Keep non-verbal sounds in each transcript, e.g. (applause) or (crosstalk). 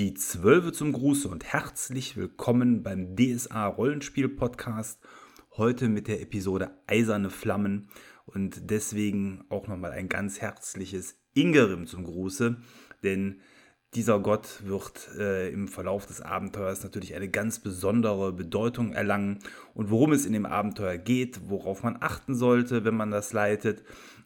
Die Zwölfe zum Gruße und herzlich willkommen beim DSA Rollenspiel Podcast. Heute mit der Episode Eiserne Flammen und deswegen auch nochmal ein ganz herzliches Ingerim zum Gruße, denn dieser Gott wird äh, im Verlauf des Abenteuers natürlich eine ganz besondere Bedeutung erlangen. Und worum es in dem Abenteuer geht, worauf man achten sollte, wenn man das leitet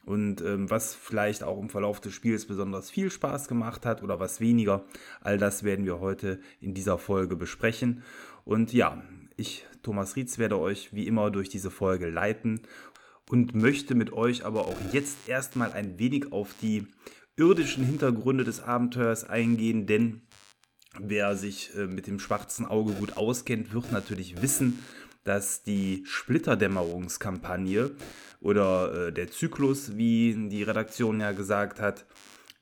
und ähm, was vielleicht auch im Verlauf des Spiels besonders viel Spaß gemacht hat oder was weniger, all das werden wir heute in dieser Folge besprechen. Und ja, ich, Thomas Rietz, werde euch wie immer durch diese Folge leiten und möchte mit euch aber auch jetzt erstmal ein wenig auf die irdischen Hintergründe des Abenteuers eingehen, denn wer sich äh, mit dem schwarzen Auge gut auskennt, wird natürlich wissen, dass die Splitterdämmerungskampagne oder äh, der Zyklus, wie die Redaktion ja gesagt hat,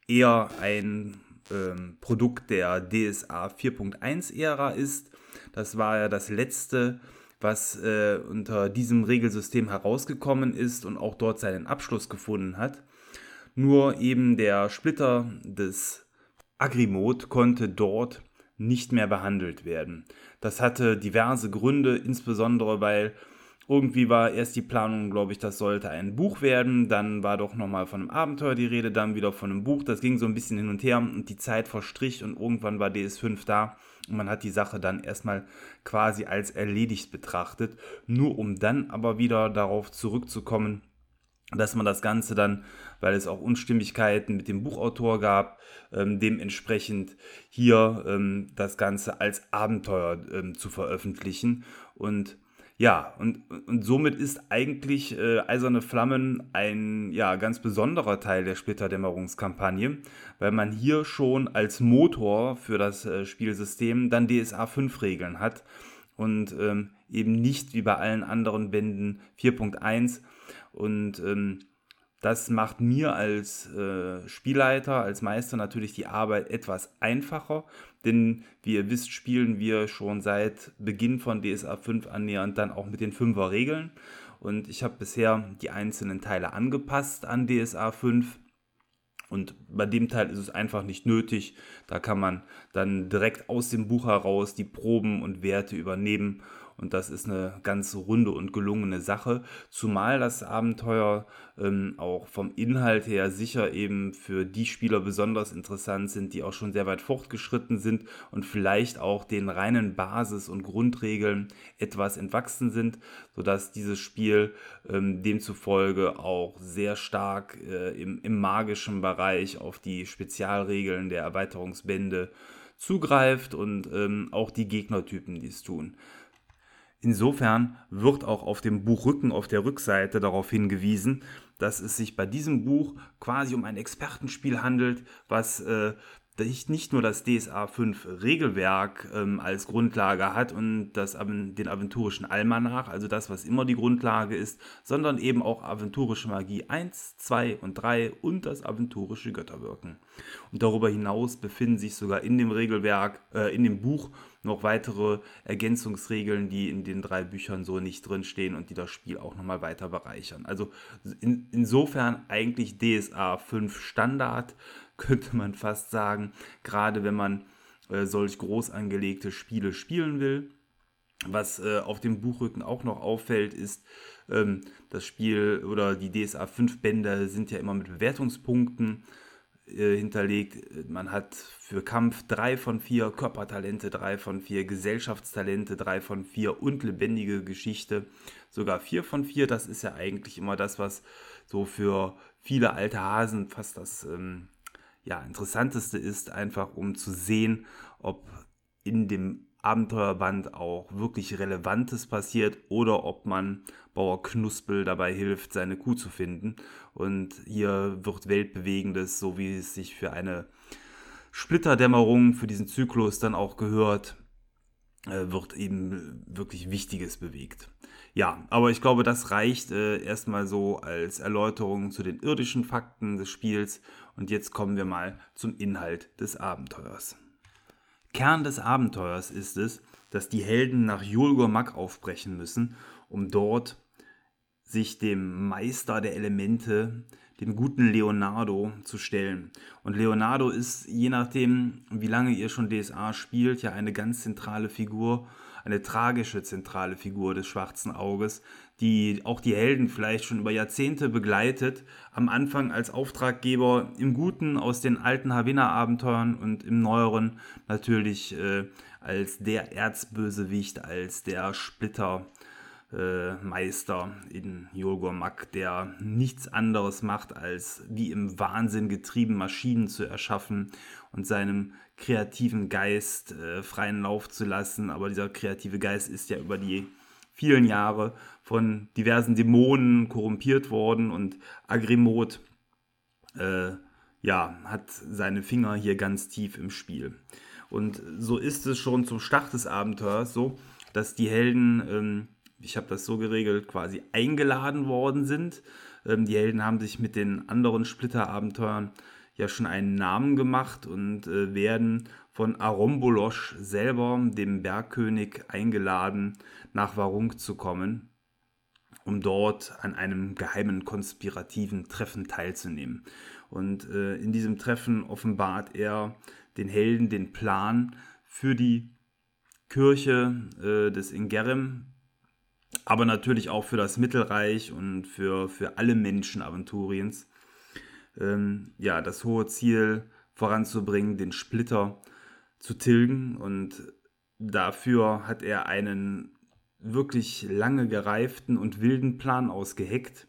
eher ein ähm, Produkt der DSA 4.1-Ära ist. Das war ja das letzte, was äh, unter diesem Regelsystem herausgekommen ist und auch dort seinen Abschluss gefunden hat. Nur eben der Splitter des Agrimot konnte dort nicht mehr behandelt werden. Das hatte diverse Gründe, insbesondere weil irgendwie war erst die Planung, glaube ich, das sollte ein Buch werden, dann war doch nochmal von einem Abenteuer die Rede, dann wieder von einem Buch. Das ging so ein bisschen hin und her und die Zeit verstrich und irgendwann war DS5 da und man hat die Sache dann erstmal quasi als erledigt betrachtet, nur um dann aber wieder darauf zurückzukommen, dass man das Ganze dann, weil es auch Unstimmigkeiten mit dem Buchautor gab, ähm, dementsprechend hier ähm, das Ganze als Abenteuer ähm, zu veröffentlichen. Und ja, und, und somit ist eigentlich äh, Eiserne Flammen ein ja, ganz besonderer Teil der Splitterdämmerungskampagne, weil man hier schon als Motor für das äh, Spielsystem dann DSA 5 Regeln hat und ähm, eben nicht wie bei allen anderen Bänden 4.1 und ähm, das macht mir als äh, Spielleiter, als Meister natürlich die Arbeit etwas einfacher, denn wie ihr wisst, spielen wir schon seit Beginn von DSA 5 annähernd dann auch mit den 5er Regeln. Und ich habe bisher die einzelnen Teile angepasst an DSA 5. Und bei dem Teil ist es einfach nicht nötig. Da kann man dann direkt aus dem Buch heraus die Proben und Werte übernehmen und das ist eine ganz runde und gelungene Sache, zumal das Abenteuer ähm, auch vom Inhalt her sicher eben für die Spieler besonders interessant sind, die auch schon sehr weit fortgeschritten sind und vielleicht auch den reinen Basis- und Grundregeln etwas entwachsen sind, sodass dieses Spiel ähm, demzufolge auch sehr stark äh, im, im magischen Bereich auf die Spezialregeln der Erweiterungsbände zugreift und ähm, auch die Gegnertypen dies tun. Insofern wird auch auf dem Buchrücken auf der Rückseite darauf hingewiesen, dass es sich bei diesem Buch quasi um ein Expertenspiel handelt, was äh, nicht nur das DSA 5 Regelwerk ähm, als Grundlage hat und das, den aventurischen Almanach, also das, was immer die Grundlage ist, sondern eben auch aventurische Magie 1, 2 und 3 und das aventurische Götterwirken. Und darüber hinaus befinden sich sogar in dem Regelwerk, äh, in dem Buch noch weitere Ergänzungsregeln, die in den drei Büchern so nicht drinstehen und die das Spiel auch nochmal weiter bereichern. Also in, insofern eigentlich DSA 5 Standard, (laughs) könnte man fast sagen, gerade wenn man äh, solch groß angelegte Spiele spielen will. Was äh, auf dem Buchrücken auch noch auffällt, ist, ähm, das Spiel oder die DSA 5 Bänder sind ja immer mit Bewertungspunkten äh, hinterlegt. Man hat für Kampf 3 von 4, Körpertalente 3 von 4, Gesellschaftstalente 3 von 4 und lebendige Geschichte sogar 4 von 4. Das ist ja eigentlich immer das, was so für viele alte Hasen fast das ähm, ja, interessanteste ist, einfach um zu sehen, ob in dem Abenteuerband auch wirklich Relevantes passiert oder ob man Bauer Knuspel dabei hilft, seine Kuh zu finden. Und hier wird Weltbewegendes, so wie es sich für eine Splitterdämmerung, für diesen Zyklus dann auch gehört, äh, wird eben wirklich Wichtiges bewegt. Ja, aber ich glaube, das reicht äh, erstmal so als Erläuterung zu den irdischen Fakten des Spiels. Und jetzt kommen wir mal zum Inhalt des Abenteuers. Kern des Abenteuers ist es, dass die Helden nach Julgur Mack aufbrechen müssen, um dort sich dem Meister der Elemente, dem guten Leonardo, zu stellen. Und Leonardo ist, je nachdem, wie lange ihr schon DSA spielt, ja eine ganz zentrale Figur, eine tragische zentrale Figur des schwarzen Auges, die auch die Helden vielleicht schon über Jahrzehnte begleitet. Am Anfang als Auftraggeber im Guten aus den alten Havina-Abenteuern und im neueren natürlich äh, als der Erzbösewicht, als der Splitter äh, Meister in Jolgor Mack, der nichts anderes macht, als wie im Wahnsinn getrieben Maschinen zu erschaffen und seinem kreativen Geist äh, freien Lauf zu lassen. Aber dieser kreative Geist ist ja über die vielen Jahre von diversen Dämonen korrumpiert worden und Agrimot äh, ja, hat seine Finger hier ganz tief im Spiel. Und so ist es schon zum Start des Abenteuers so, dass die Helden, ähm, ich habe das so geregelt, quasi eingeladen worden sind. Ähm, die Helden haben sich mit den anderen Splitter-Abenteuern ja schon einen Namen gemacht und äh, werden von Arombolosch selber, dem Bergkönig, eingeladen, nach Warung zu kommen, um dort an einem geheimen konspirativen Treffen teilzunehmen. Und äh, in diesem Treffen offenbart er den Helden den Plan für die Kirche äh, des Ingerem, aber natürlich auch für das Mittelreich und für, für alle Menschen Aventuriens. Ähm, ja, das hohe Ziel voranzubringen, den Splitter zu tilgen. Und dafür hat er einen wirklich lange gereiften und wilden Plan ausgeheckt.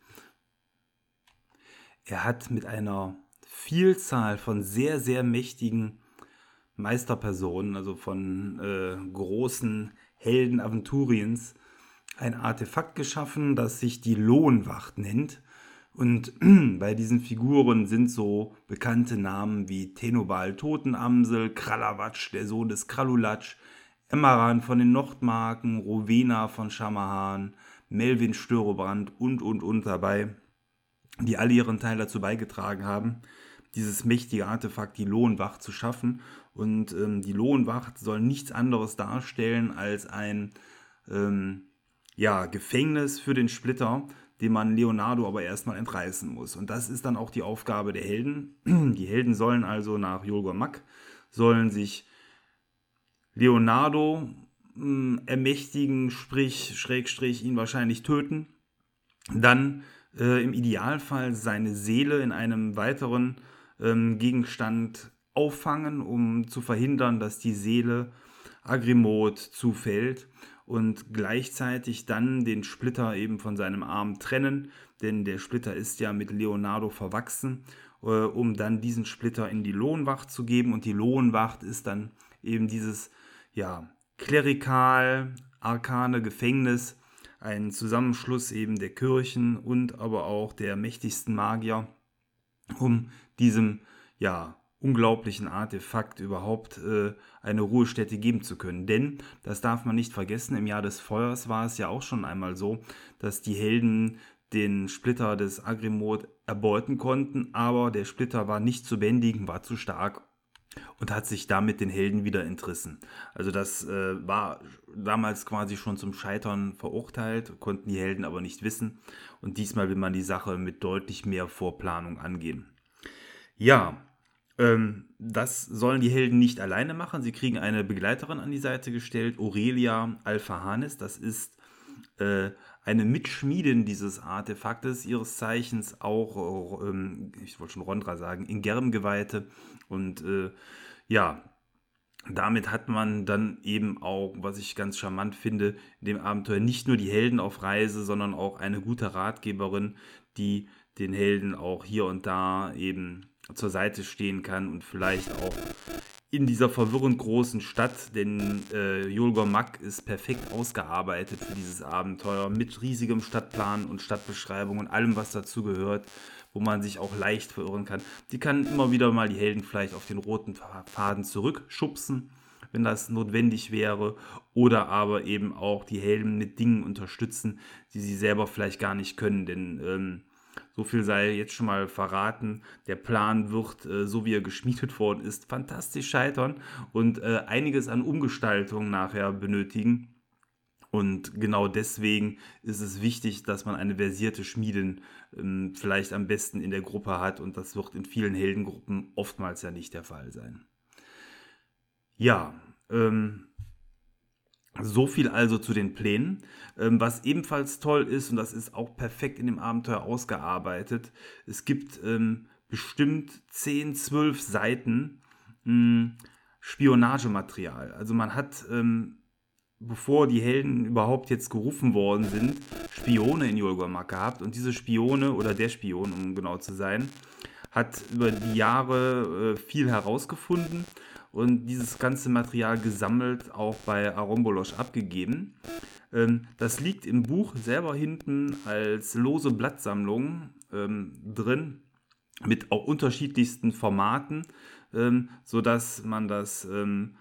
Er hat mit einer Vielzahl von sehr, sehr mächtigen Meisterpersonen, also von äh, großen Helden Aventuriens, ein Artefakt geschaffen, das sich die Lohnwacht nennt. Und (clears throat) bei diesen Figuren sind so bekannte Namen wie Tenobal Totenamsel, Kralawatsch, der Sohn des Kralulatsch, Emmaran von den Nordmarken, Rowena von Schamahan, Melvin Störobrand und, und, und dabei, die alle ihren Teil dazu beigetragen haben, dieses mächtige Artefakt, die Lohnwacht, zu schaffen. Und ähm, die Lohnwacht soll nichts anderes darstellen als ein ähm, ja, Gefängnis für den Splitter, dem man Leonardo aber erstmal entreißen muss. Und das ist dann auch die Aufgabe der Helden. (clears throat) Die Helden sollen also nach Jolgor Mack, sollen sich Leonardo mh, hm, ermächtigen, sprich, Schrägstrich, ihn wahrscheinlich töten. Dann äh, im Idealfall seine Seele in einem weiteren ähm, Gegenstand auffangen, um zu verhindern, dass die Seele Agrimot zufällt und gleichzeitig dann den Splitter eben von seinem Arm trennen, denn der Splitter ist ja mit Leonardo verwachsen, äh, um dann diesen Splitter in die Lohnwacht zu geben. Und die Lohnwacht ist dann eben dieses ja klerikal arkane Gefängnis, ein Zusammenschluss eben der Kirchen und aber auch der mächtigsten Magier, um diesem ja unglaublichen Artefakt überhaupt äh, eine Ruhestätte geben zu können. Denn, das darf man nicht vergessen, im Jahr des Feuers war es ja auch schon einmal so, dass die Helden den Splitter des Agrimot erbeuten konnten, aber der Splitter war nicht zu bändigen, war zu stark und hat sich damit den Helden wieder entrissen. Also das äh, war damals quasi schon zum Scheitern verurteilt, konnten die Helden aber nicht wissen und diesmal will man die Sache mit deutlich mehr Vorplanung angehen. Ja, das sollen die Helden nicht alleine machen. Sie kriegen eine Begleiterin an die Seite gestellt, Aurelia Alphahanis. Das ist äh, eine Mitschmiedin dieses Artefaktes, ihres Zeichens auch, äh, ich wollte schon Rondra sagen, in Germgeweihte. Und äh, ja, damit hat man dann eben auch, was ich ganz charmant finde, in dem Abenteuer nicht nur die Helden auf Reise, sondern auch eine gute Ratgeberin, die den Helden auch hier und da eben zur Seite stehen kann und vielleicht auch in dieser verwirrend großen Stadt, denn äh, Mack ist perfekt ausgearbeitet für dieses Abenteuer mit riesigem Stadtplan und Stadtbeschreibung und allem, was dazu gehört, wo man sich auch leicht verirren kann. Die kann immer wieder mal die Helden vielleicht auf den roten Faden zurückschubsen, wenn das notwendig wäre, oder aber eben auch die Helden mit Dingen unterstützen, die sie selber vielleicht gar nicht können, denn ähm, so viel sei jetzt schon mal verraten. Der Plan wird, äh, so wie er geschmiedet worden ist, fantastisch scheitern und äh, einiges an Umgestaltung nachher benötigen. Und genau deswegen ist es wichtig, dass man eine versierte Schmiedin ähm, vielleicht am besten in der Gruppe hat. Und das wird in vielen Heldengruppen oftmals ja nicht der Fall sein. Ja, ähm, so viel also zu den Plänen. Ähm, was ebenfalls toll ist, und das ist auch perfekt in dem Abenteuer ausgearbeitet, es gibt ähm, bestimmt 10, 12 Seiten hm, Spionagematerial. Also man hat ähm, bevor die Helden überhaupt jetzt gerufen worden sind, Spione in Yolgormak gehabt. Und diese Spione, oder der Spion, um genau zu sein, hat über die Jahre äh, viel herausgefunden und dieses ganze Material gesammelt, auch bei Arombolosch abgegeben. Ähm, das liegt im Buch selber hinten als lose Blattsammlung ähm, drin, mit auch unterschiedlichsten Formaten, ähm, sodass man das ähm,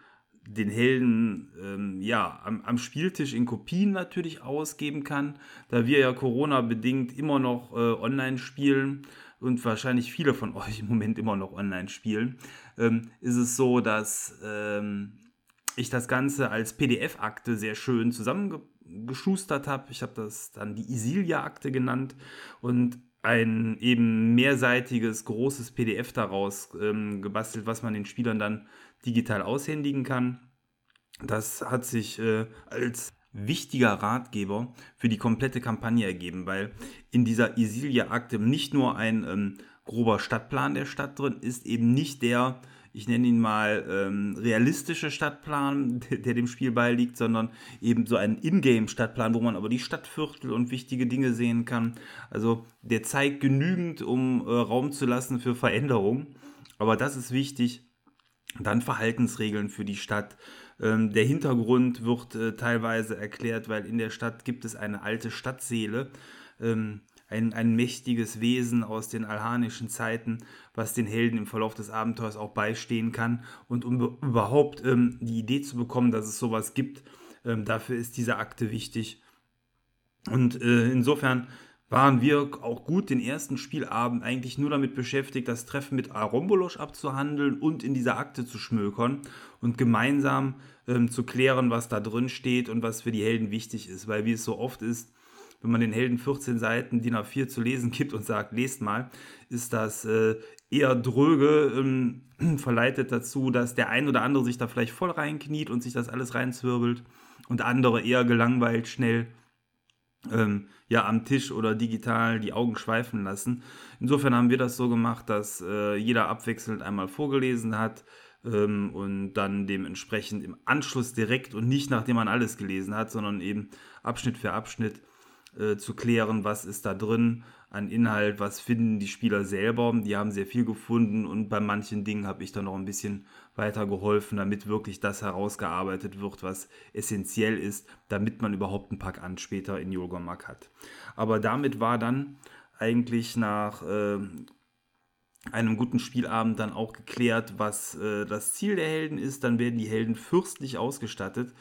den Helden ähm, ja, am, am, Spieltisch in Kopien natürlich ausgeben kann, da wir ja Corona-bedingt immer noch äh, online spielen und wahrscheinlich viele von euch im Moment immer noch online spielen, ähm, ist es so, dass ähm, ich das Ganze als PDF-Akte sehr schön zusammengeschustert habe. Ich habe das dann die Isilia-Akte genannt und ein eben mehrseitiges, großes PDF daraus ähm, gebastelt, was man den Spielern dann digital aushändigen kann. Das hat sich äh, als wichtiger Ratgeber für die komplette Kampagne ergeben, weil in dieser Isilia-Akte nicht nur ein ähm, grober Stadtplan der Stadt drin ist, eben nicht der, ich nenne ihn mal ähm, realistische Stadtplan, (laughs) der, dem Spiel beiliegt, sondern eben so ein Ingame-Stadtplan, wo man aber die Stadtviertel und wichtige Dinge sehen kann. Also der zeigt genügend, um äh, Raum zu lassen für Veränderungen. Aber das ist wichtig, dann Verhaltensregeln für die Stadt. Ähm, der Hintergrund wird äh, teilweise erklärt, weil in der Stadt gibt es eine alte Stadtseele, ähm, ein, ein mächtiges Wesen aus den alhanischen Zeiten, was den Helden im Verlauf des Abenteuers auch beistehen kann. Und um überhaupt ähm, die Idee zu bekommen, dass es sowas gibt, ähm, dafür ist diese Akte wichtig. Und äh, insofern waren wir auch gut den ersten Spielabend eigentlich nur damit beschäftigt, das Treffen mit Arombolosch abzuhandeln und in dieser Akte zu schmökern und gemeinsam ähm, zu klären, was da drin steht und was für die Helden wichtig ist. Weil wie es so oft ist, wenn man den Helden 14 Seiten DIN A4 zu lesen gibt und sagt, lest mal, ist das äh, eher dröge, ähm, (clears throat) verleitet dazu, dass der ein oder andere sich da vielleicht voll reinkniet und sich das alles reinzwirbelt und andere eher gelangweilt schnell ähm, ja am Tisch oder digital die Augen schweifen lassen. Insofern haben wir das so gemacht, dass äh, jeder abwechselnd einmal vorgelesen hat ähm, und dann dementsprechend im Anschluss direkt und nicht nachdem man alles gelesen hat, sondern eben Abschnitt für Abschnitt äh, zu klären, was ist da drin an Inhalt, was finden die Spieler selber. Die haben sehr viel gefunden und bei manchen Dingen habe ich dann noch ein bisschen weiter geholfen, damit wirklich das herausgearbeitet wird, was essentiell ist, damit man überhaupt einen Pack an später in Yolgormak hat. Aber damit war dann eigentlich nach äh, einem guten Spielabend dann auch geklärt, was äh, das Ziel der Helden ist. Dann werden die Helden fürstlich ausgestattet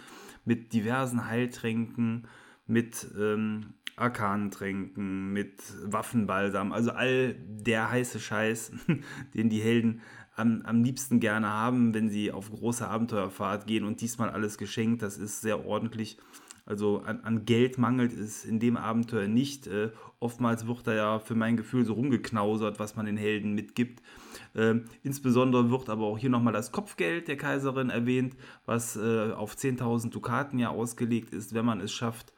mit diversen Heiltränken, mit ähm, Arkantränken, mit Waffenbalsam, also all der heiße Scheiß, (laughs) den die Helden am, am liebsten gerne haben, wenn sie auf große Abenteuerfahrt gehen und diesmal alles geschenkt, das ist sehr ordentlich. Also an, an Geld mangelt es in dem Abenteuer nicht. Äh, oftmals wird da ja für mein Gefühl so rumgeknausert, was man den Helden mitgibt. Äh, insbesondere wird aber auch hier nochmal das Kopfgeld der Kaiserin erwähnt, was äh, auf 10.000 Dukaten ja ausgelegt ist, wenn man es schafft,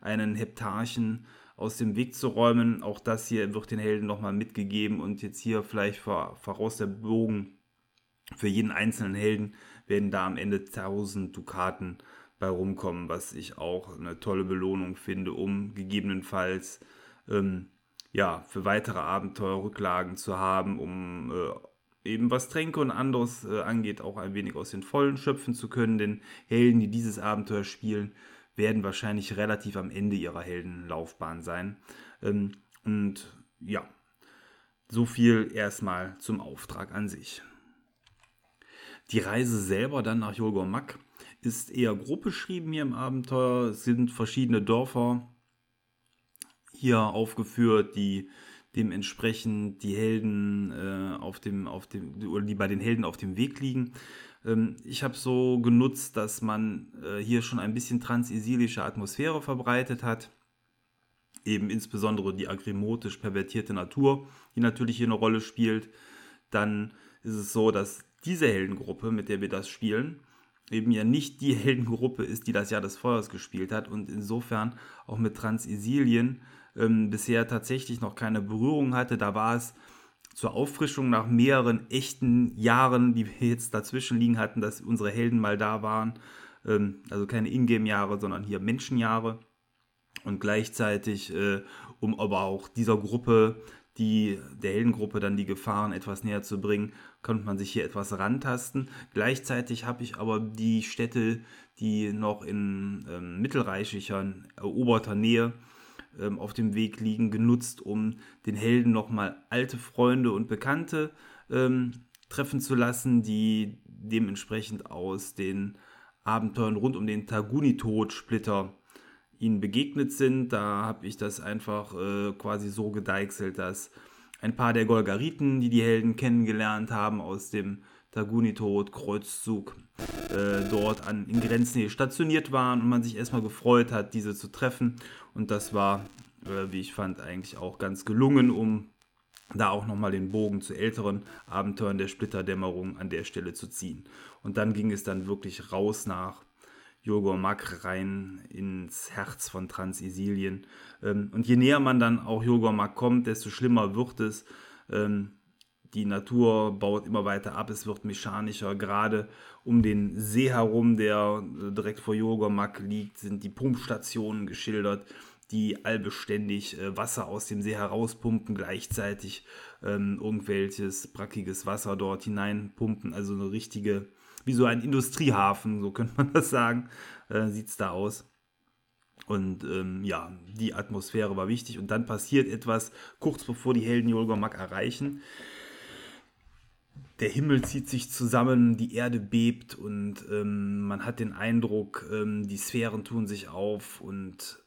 einen Heptarchen aus dem Weg zu räumen. Auch das hier wird den Helden nochmal mitgegeben und jetzt hier vielleicht voraus der Bogen für jeden einzelnen Helden werden da am Ende 1000 Dukaten bei rumkommen, was ich auch eine tolle Belohnung finde, um gegebenenfalls ähm, ja, für weitere Abenteuer Rücklagen zu haben, um äh, eben was Tränke und anderes äh, angeht, auch ein wenig aus den Vollen schöpfen zu können. Denn Helden, die dieses Abenteuer spielen, werden wahrscheinlich relativ am Ende ihrer Heldenlaufbahn sein. Ähm, und ja, so viel erstmal zum Auftrag an sich. Die Reise selber dann nach Jolgormak ist eher grob beschrieben hier im Abenteuer. Es sind verschiedene Dörfer hier aufgeführt, die dementsprechend die Helden äh, auf dem, auf dem, oder die bei den Helden auf dem Weg liegen. Ähm, ich habe so genutzt, dass man äh, hier schon ein bisschen transisilische Atmosphäre verbreitet hat. Eben insbesondere die agrimotisch pervertierte Natur, die natürlich hier eine Rolle spielt. Dann ist es so, dass diese Heldengruppe, mit der wir das spielen, eben ja nicht die Heldengruppe ist, die das Jahr des Feuers gespielt hat und insofern auch mit Transisilien ähm, bisher tatsächlich noch keine Berührung hatte. Da war es zur Auffrischung nach mehreren echten Jahren, die wir jetzt dazwischen liegen hatten, dass unsere Helden mal da waren. Ähm, also keine Ingame-Jahre, sondern hier Menschenjahre. Und gleichzeitig, äh, um aber auch dieser Gruppe, die der Heldengruppe dann die Gefahren etwas näher zu bringen, konnte man sich hier etwas rantasten. Gleichzeitig habe ich aber die Städte, die noch in ähm, mittelreichischer, eroberter Nähe ähm, auf dem Weg liegen, genutzt, um den Helden nochmal alte Freunde und Bekannte ähm, treffen zu lassen, die dementsprechend aus den Abenteuern rund um den Taguni-Tod-Splitter ihnen begegnet sind. Da habe ich das einfach äh, quasi so gedeichselt, dass ein paar der Golgariten, die die Helden kennengelernt haben aus dem Taguni-Tod-Kreuzzug, äh, dort an, in Grenznähe stationiert waren und man sich erstmal gefreut hat, diese zu treffen. Und das war, äh, wie ich fand, eigentlich auch ganz gelungen, um da auch nochmal den Bogen zu älteren Abenteuern der Splitterdämmerung an der Stelle zu ziehen. Und dann ging es dann wirklich raus nach Jogormak rein ins Herz von Transisilien. Ähm, und je näher man dann auch Jogormak kommt, desto schlimmer wird es. Die Natur baut immer weiter ab, es wird mechanischer. Gerade um den See herum, der äh, direkt vor Jogormak liegt, sind die Pumpstationen geschildert, die allbeständig äh, Wasser aus dem See herauspumpen, gleichzeitig ähm, irgendwelches brackiges Wasser dort hineinpumpen. Also eine richtige, wie so ein Industriehafen, so könnte man (laughs) das sagen, äh, sieht es da aus. Und ähm, ja, die Atmosphäre war wichtig. Und dann passiert etwas kurz bevor die Helden Jolgomak erreichen der Himmel zieht sich zusammen, die Erde bebt und ähm, man hat den Eindruck, ähm, die Sphären tun sich auf und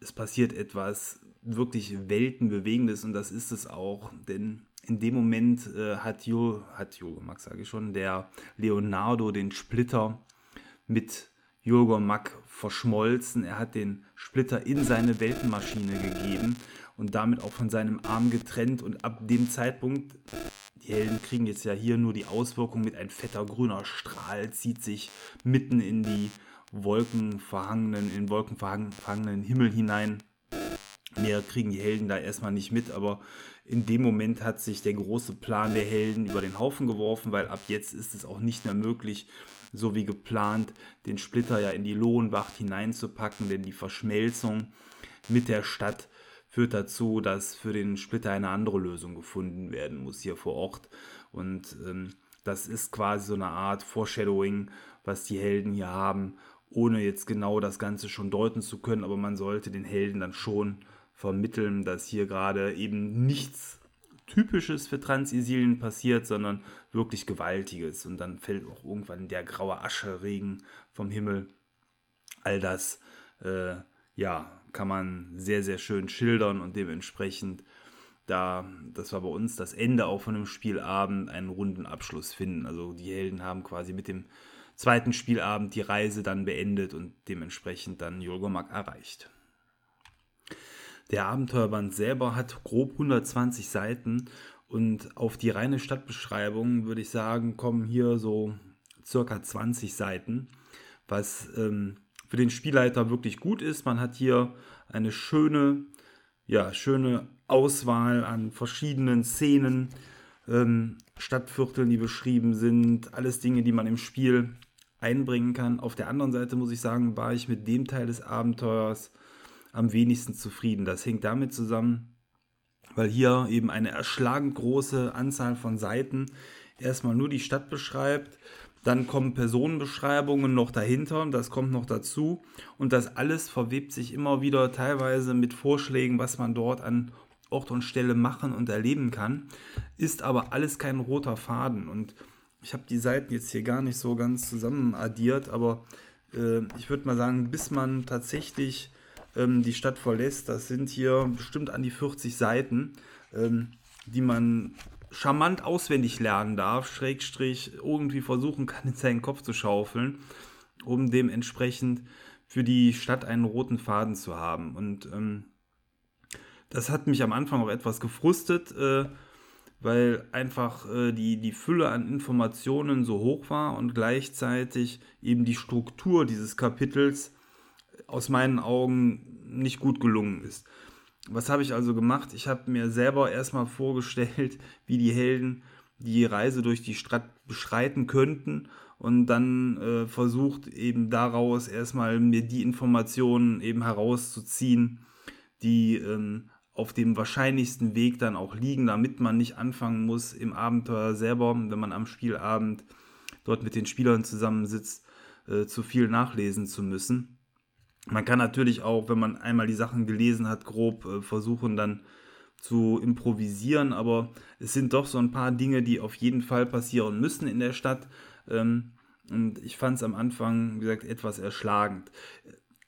es passiert etwas wirklich Weltenbewegendes und das ist es auch, denn in dem Moment äh, hat Jo, hat Jo, Max sage ich schon, der Leonardo den Splitter mit Jürger Mack verschmolzen. Er hat den Splitter in seine Weltenmaschine gegeben und damit auch von seinem Arm getrennt und ab dem Zeitpunkt die Helden kriegen jetzt ja hier nur die Auswirkung mit ein fetter grüner Strahl, zieht sich mitten in die wolkenverhangenen, in wolkenverhangenen Himmel hinein. Mehr kriegen die Helden da erstmal nicht mit, aber in dem Moment hat sich der große Plan der Helden über den Haufen geworfen, weil ab jetzt ist es auch nicht mehr möglich, so wie geplant, den Splitter ja in die Lohenwacht hineinzupacken, denn die Verschmelzung mit der Stadt führt dazu, dass für den Splitter eine andere Lösung gefunden werden muss hier vor Ort. Und ähm, das ist quasi so eine Art Foreshadowing, was die Helden hier haben, ohne jetzt genau das Ganze schon deuten zu können. Aber man sollte den Helden dann schon vermitteln, dass hier gerade eben nichts Typisches für Transisilien passiert, sondern wirklich Gewaltiges. Und dann fällt auch irgendwann der graue Ascheregen vom Himmel. All das, äh, ja, kann man sehr, sehr schön schildern und dementsprechend da, das war bei uns das Ende auch von dem Spielabend, einen runden Abschluss finden. Also die Helden haben quasi mit dem zweiten Spielabend die Reise dann beendet und dementsprechend dann Jolgomak erreicht. Der Abenteuerband selber hat grob 120 Seiten und auf die reine Stadtbeschreibung würde ich sagen, kommen hier so circa 20 Seiten, was ähm, für den Spielleiter wirklich gut ist. Man hat hier eine schöne, ja, schöne Auswahl an verschiedenen Szenen, ähm, Stadtvierteln, die beschrieben sind, alles Dinge, die man im Spiel einbringen kann. Auf der anderen Seite muss ich sagen, war ich mit dem Teil des Abenteuers am wenigsten zufrieden. Das hängt damit zusammen, weil hier eben eine erschlagend große Anzahl von Seiten erstmal nur die Stadt beschreibt, dann kommen Personenbeschreibungen noch dahinter, das kommt noch dazu. Und das alles verwebt sich immer wieder teilweise mit Vorschlägen, was man dort an Ort und Stelle machen und erleben kann. Ist aber alles kein roter Faden. Und ich habe die Seiten jetzt hier gar nicht so ganz zusammen addiert, aber äh, ich würde mal sagen, bis man tatsächlich ähm, die Stadt verlässt, das sind hier bestimmt an die 40 Seiten, ähm, die man charmant auswendig lernen darf, Schrägstrich irgendwie versuchen kann, (laughs) in seinen Kopf zu schaufeln, um dementsprechend für die Stadt einen roten Faden zu haben. Und ähm, das hat mich am Anfang auch etwas gefrustet, äh, weil einfach äh, die, die Fülle an Informationen so hoch war und gleichzeitig eben die Struktur dieses Kapitels aus meinen Augen nicht gut gelungen ist. Was habe ich also gemacht? Ich habe mir selber erstmal vorgestellt, (laughs) wie die Helden die Reise durch die Stadt beschreiten könnten und dann äh, versucht eben daraus erstmal mir die Informationen eben herauszuziehen, die ähm, auf dem wahrscheinlichsten Weg dann auch liegen, damit man nicht anfangen muss im Abenteuer selber, wenn man am Spielabend dort mit den Spielern zusammensitzt, äh, zu viel nachlesen zu müssen. Man kann natürlich auch, wenn man einmal die Sachen gelesen hat, grob äh, versuchen dann zu improvisieren, aber es sind doch so ein paar Dinge, die auf jeden Fall passieren müssen in der Stadt. Ähm, und ich fand es am Anfang, wie gesagt, etwas erschlagend.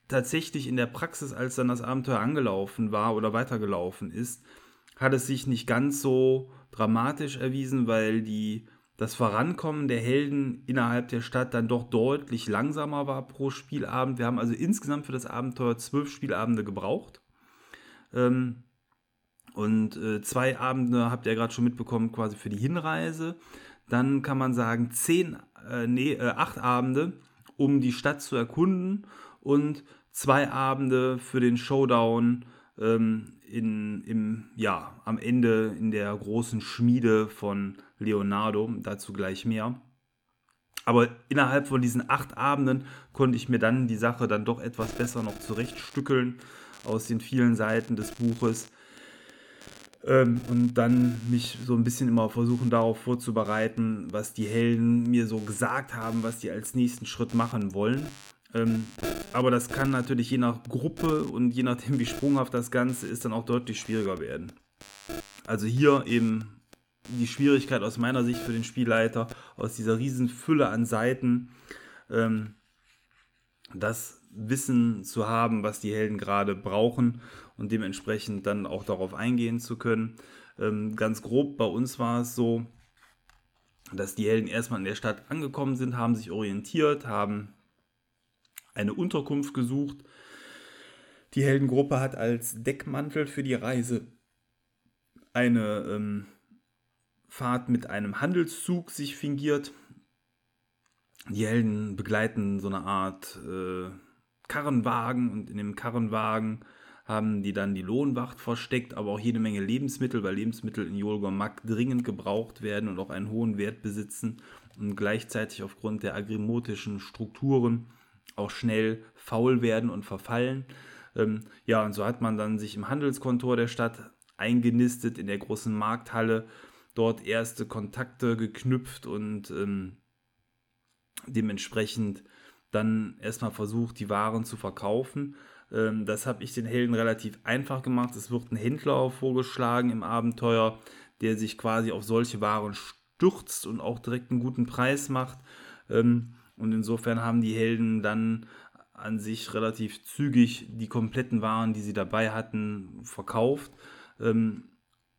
Tatsächlich in der Praxis, als dann das Abenteuer angelaufen war oder weitergelaufen ist, hat es sich nicht ganz so dramatisch erwiesen, weil die das Vorankommen der Helden innerhalb der Stadt dann doch deutlich langsamer war pro Spielabend. Wir haben also insgesamt für das Abenteuer zwölf Spielabende gebraucht. Ähm, und äh, zwei Abende habt ihr gerade schon mitbekommen, quasi für die Hinreise. Dann kann man sagen, zehn, äh, nee, äh, acht Abende, um die Stadt zu erkunden und zwei Abende für den Showdown ähm, in, im, ja, am Ende in der großen Schmiede von Leonardo, dazu gleich mehr. Aber innerhalb von diesen acht Abenden konnte ich mir dann die Sache dann doch etwas besser noch zurechtstückeln aus den vielen Seiten des Buches. Ähm, und dann mich so ein bisschen immer versuchen darauf vorzubereiten, was die Helden mir so gesagt haben, was die als nächsten Schritt machen wollen. Ähm, aber das kann natürlich je nach Gruppe und je nachdem, wie sprunghaft das Ganze ist, dann auch deutlich schwieriger werden. Also hier eben die Schwierigkeit aus meiner Sicht für den Spielleiter, aus dieser riesen Fülle an Seiten, ähm, das Wissen zu haben, was die Helden gerade brauchen und dementsprechend dann auch darauf eingehen zu können. Ähm, ganz grob, bei uns war es so, dass die Helden erstmal in der Stadt angekommen sind, haben sich orientiert, haben eine Unterkunft gesucht. Die Heldengruppe hat als Deckmantel für die Reise eine ähm, Fahrt mit einem Handelszug sich fingiert. Die Helden begleiten so eine Art äh, Karrenwagen und in dem Karrenwagen haben die dann die Lohnwacht versteckt, aber auch jede Menge Lebensmittel, weil Lebensmittel in Jolgormak dringend gebraucht werden und auch einen hohen Wert besitzen und gleichzeitig aufgrund der agrimotischen Strukturen auch schnell faul werden und verfallen. Ähm, ja, und so hat man dann sich im Handelskontor der Stadt eingenistet in der großen Markthalle dort erste Kontakte geknüpft und ähm, dementsprechend dann erstmal versucht, die Waren zu verkaufen. Ähm, das habe ich den Helden relativ einfach gemacht. Es wird ein Händler vorgeschlagen im Abenteuer, der sich quasi auf solche Waren stürzt und auch direkt einen guten Preis macht. Ähm, und insofern haben die Helden dann an sich relativ zügig die kompletten Waren, die sie dabei hatten, verkauft. Ähm,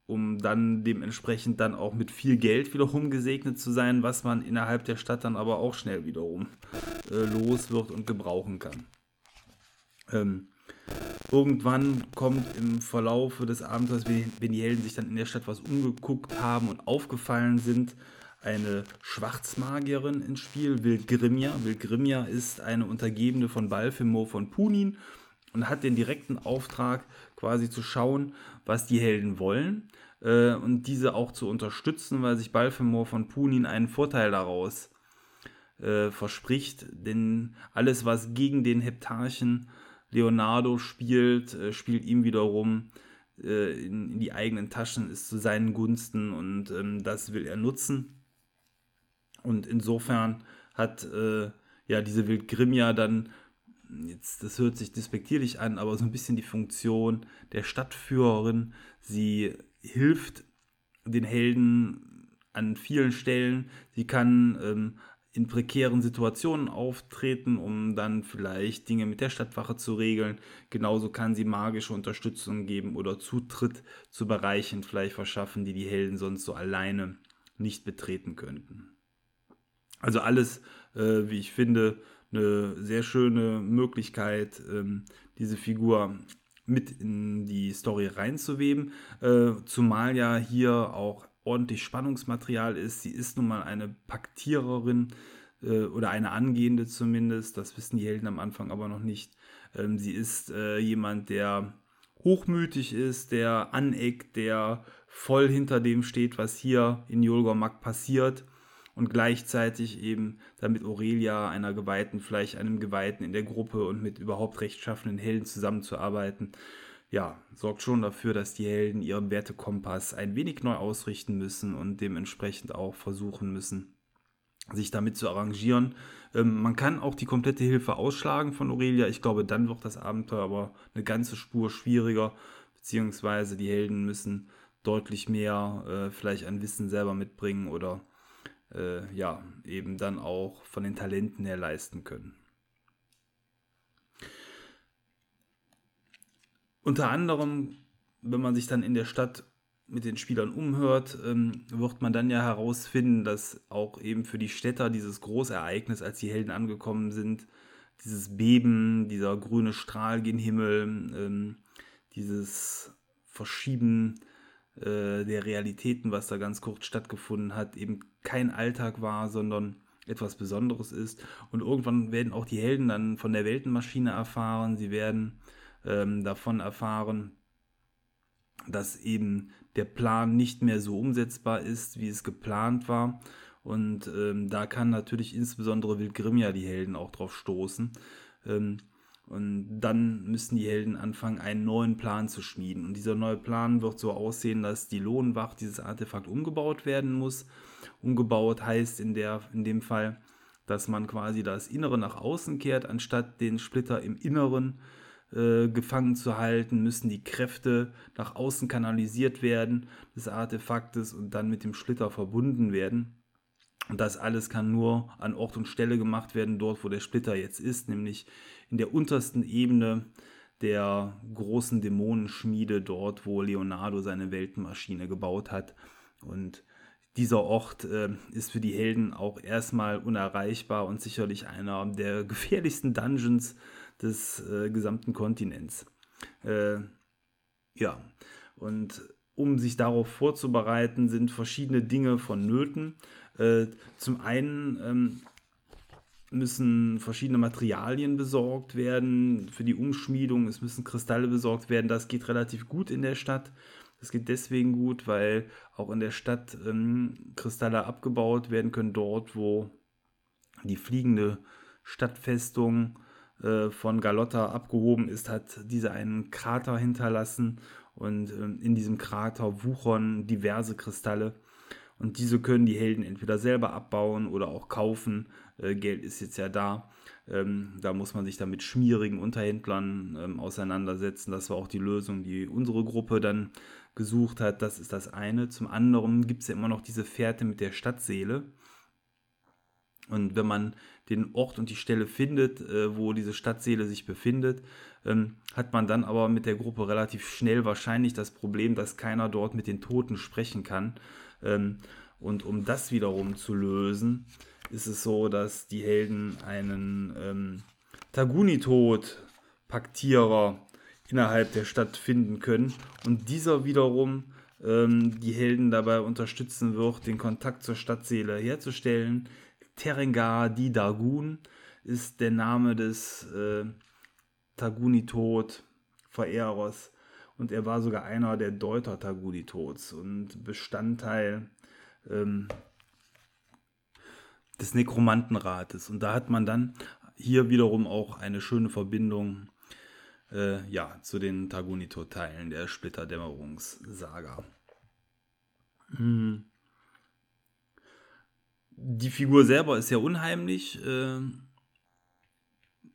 um dann dementsprechend dann auch mit viel Geld wiederum gesegnet zu sein, was man innerhalb der Stadt dann aber auch schnell wiederum äh, los wird und gebrauchen kann. Ähm, irgendwann kommt im Verlauf des Abenteuers, wenn die Helden sich dann in der Stadt was umgeguckt haben und aufgefallen sind, eine Schwarzmagierin ins Spiel, Wildgrimja. Wildgrimja ist eine Untergebene von Balfimor von Punin und hat den direkten Auftrag, quasi zu schauen, was die Helden wollen äh, und diese auch zu unterstützen, weil sich Balfemor von Punin einen Vorteil daraus äh, verspricht. Denn alles, was gegen den Heptarchen Leonardo spielt, äh, spielt ihm wiederum äh, in, in, die eigenen Taschen, ist zu seinen Gunsten und ähm, das will er nutzen. Und insofern hat äh, ja diese Wildgrimja dann jetzt, das hört sich despektierlich an, aber so ein bisschen die Funktion der Stadtführerin. Sie hilft den Helden an vielen Stellen. Sie kann ähm, in prekären Situationen auftreten, um dann vielleicht Dinge mit der Stadtwache zu regeln. Genauso kann sie magische Unterstützung geben oder Zutritt zu Bereichen vielleicht verschaffen, die die Helden sonst so alleine nicht betreten könnten. Also alles, äh, wie ich finde, eine sehr schöne Möglichkeit, ähm, diese Figur mit in die Story reinzuweben, äh, zumal ja hier auch ordentlich Spannungsmaterial ist. Sie ist nun mal eine Paktiererin äh, oder eine angehende zumindest. Das wissen die Helden am Anfang aber noch nicht. Ähm, sie ist äh, jemand, der hochmütig ist, der aneckt, der voll hinter dem steht, was hier in Yolgormak passiert und gleichzeitig eben damit Aurelia, einer Geweihten, vielleicht einem Geweihten in der Gruppe und mit überhaupt rechtschaffenden Helden zusammenzuarbeiten, ja, sorgt schon dafür, dass die Helden ihren Wertekompass ein wenig neu ausrichten müssen und dementsprechend auch versuchen müssen, sich damit zu arrangieren. Ähm, man kann auch die komplette Hilfe ausschlagen von Aurelia. Ich glaube, dann wird das Abenteuer aber eine ganze Spur schwieriger, beziehungsweise die Helden müssen deutlich mehr äh, vielleicht an Wissen selber mitbringen oder äh, ja, eben dann auch von den Talenten her leisten können. Unter anderem, wenn man sich dann in der Stadt mit den Spielern umhört, ähm, wird man dann ja herausfinden, dass auch eben für die Städter dieses Großereignis, als die Helden angekommen sind, dieses Beben, dieser grüne Strahl gen Himmel, ähm, dieses Verschieben äh, der Realitäten, was da ganz kurz stattgefunden hat, eben kein Alltag war, sondern etwas Besonderes ist. Und irgendwann werden auch die Helden dann von der Weltenmaschine erfahren. Sie werden ähm, davon erfahren, dass eben der Plan nicht mehr so umsetzbar ist, wie es geplant war. Und ähm, da kann natürlich insbesondere Wildgrimja die Helden auch drauf stoßen. Ähm, und dann müssen die Helden anfangen, einen neuen Plan zu schmieden. Und dieser neue Plan wird so aussehen, dass die Lohnwacht, dieses Artefakt, umgebaut werden muss. Umgebaut heißt in, der, in dem Fall, dass man quasi das Innere nach außen kehrt, anstatt den Splitter im Inneren äh, gefangen zu halten, müssen die Kräfte nach außen kanalisiert werden des Artefaktes und dann mit dem Splitter verbunden werden. Und das alles kann nur an Ort und Stelle gemacht werden, dort wo der Splitter jetzt ist, nämlich in der untersten Ebene der großen Dämonenschmiede, dort wo Leonardo seine Weltenmaschine gebaut hat. Und dieser Ort äh, ist für die Helden auch erstmal unerreichbar und sicherlich einer der (laughs) gefährlichsten Dungeons des äh, gesamten Kontinents. Äh, ja, und um sich darauf vorzubereiten, sind verschiedene Dinge vonnöten. Äh, zum einen ähm, müssen verschiedene Materialien besorgt werden für die Umschmiedung, es müssen Kristalle besorgt werden. Das geht relativ gut in der Stadt. Das geht deswegen gut, weil auch in der Stadt ähm, Kristalle abgebaut werden können, dort wo die fliegende Stadtfestung äh, von Galotta abgehoben ist, hat diese einen Krater hinterlassen und ähm, in diesem Krater wuchern diverse Kristalle. Und diese können die Helden entweder selber abbauen oder auch kaufen. Äh, Geld ist jetzt ja da. Ähm, da muss man sich dann mit schmierigen Unterhändlern ähm, auseinandersetzen. Das war auch die Lösung, die unsere Gruppe dann gesucht hat. Das ist das eine. Zum anderen gibt es ja immer noch diese Fährte mit der Stadtseele. Und wenn man den Ort und die Stelle findet, äh, wo diese Stadtseele sich befindet, ähm, hat man dann aber mit der Gruppe relativ schnell wahrscheinlich das Problem, dass keiner dort mit den Toten sprechen kann. Ähm, und um das wiederum zu lösen, ist es so, dass die Helden einen ähm, Taguni-Tod-Paktierer innerhalb der Stadt finden können und dieser wiederum ähm, die Helden dabei unterstützen wird, den Kontakt zur Stadtseele herzustellen, Terengar di Dagun ist der Name des äh, Taguni-Tod Verehrers und er war sogar einer der Deuter Taguni-Tods und Bestandteil ähm, des Nekromantenrates. Und da hat man dann hier wiederum auch eine schöne Verbindung äh, ja, zu den Tagunito-Teilen der Splitterdämmerungssaga. Hm die Figur selber ist ja unheimlich. Äh,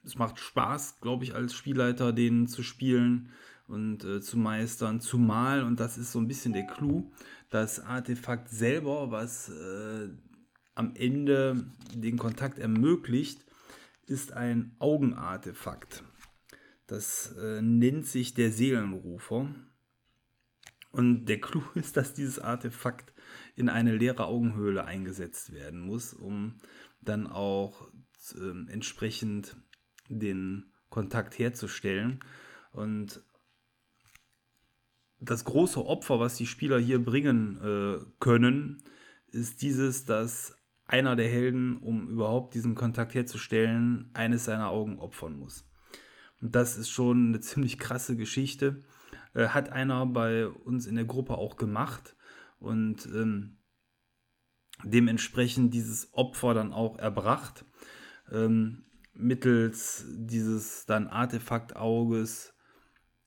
es macht Spaß, glaube ich, als Spielleiter den zu spielen und äh, zu meistern. Zumal, und das ist so ein bisschen der Clou, das Artefakt selber, was äh, am Ende den Kontakt ermöglicht, ist ein Augenartefakt. Das äh, nennt sich der Seelenrufer. Und der Clou (laughs) ist, dass dieses Artefakt in eine leere Augenhöhle eingesetzt werden muss, um dann auch äh, entsprechend den Kontakt herzustellen. Und das große Opfer, was die Spieler hier bringen äh, können, ist dieses, dass einer der Helden, um überhaupt diesen Kontakt herzustellen, eines seiner Augen opfern muss. Und das ist schon eine ziemlich krasse Geschichte. Äh, hat einer bei uns in der Gruppe auch gemacht und ähm, dementsprechend dieses Opfer dann auch erbracht. Ähm, mittels dieses dann Artefaktauges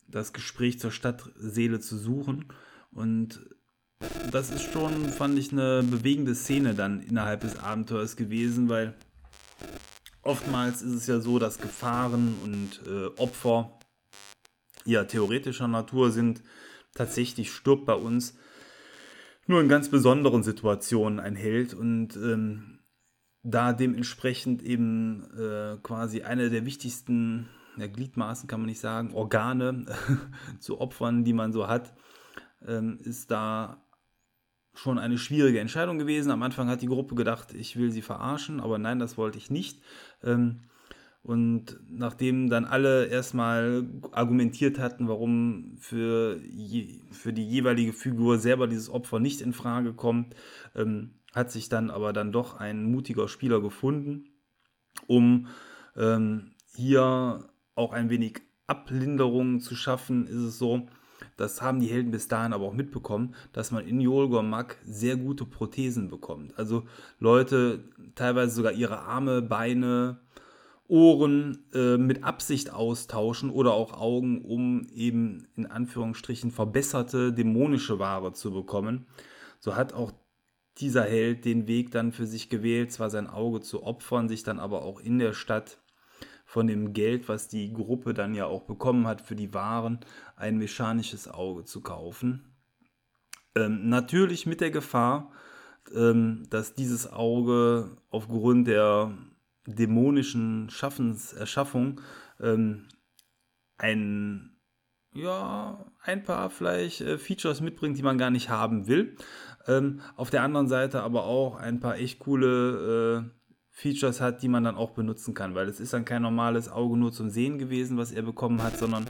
das Gespräch zur Stadtseele zu suchen. Und das ist schon, fand ich, eine bewegende Szene dann innerhalb des Abenteuers gewesen, weil oftmals ist es ja so, dass Gefahren und äh, Opfer ja theoretischer Natur sind. Tatsächlich stirbt bei uns nur in ganz besonderen Situationen ein Held und ähm, da dementsprechend eben äh, quasi eine der wichtigsten ja, Gliedmaßen, kann man nicht sagen, Organe (laughs) zu Opfern, die man so hat, ähm, ist da schon eine schwierige Entscheidung gewesen. Am Anfang hat die Gruppe gedacht, ich will sie verarschen, aber nein, das wollte ich nicht. Ähm, und nachdem dann alle erstmal argumentiert hatten, warum für, je, für die jeweilige Figur selber dieses Opfer nicht in Frage kommt, ähm, hat sich dann aber dann doch ein mutiger Spieler gefunden, um ähm, hier auch ein wenig Ablinderung zu schaffen, ist es so, das haben die Helden bis dahin aber auch mitbekommen, dass man in Yolgormak sehr gute Prothesen bekommt. Also Leute teilweise sogar ihre Arme, Beine, Ohren äh, mit Absicht austauschen oder auch Augen, um eben in Anführungsstrichen verbesserte dämonische Ware zu bekommen. So hat auch dieser Held den Weg dann für sich gewählt, zwar sein Auge zu opfern, sich dann aber auch in der Stadt von dem Geld, was die Gruppe dann ja auch bekommen hat für die Waren, ein mechanisches Auge zu kaufen. Ähm, natürlich mit der Gefahr, ähm, dass dieses Auge aufgrund der dämonischen Schaffens, Erschaffung ähm, ein, ja, ein paar vielleicht äh, Features mitbringt, die man gar nicht haben will. Ähm, auf der anderen Seite aber auch ein paar echt coole äh, Features hat, die man dann auch benutzen kann, weil es ist dann kein normales Auge nur zum Sehen gewesen, was er bekommen hat, sondern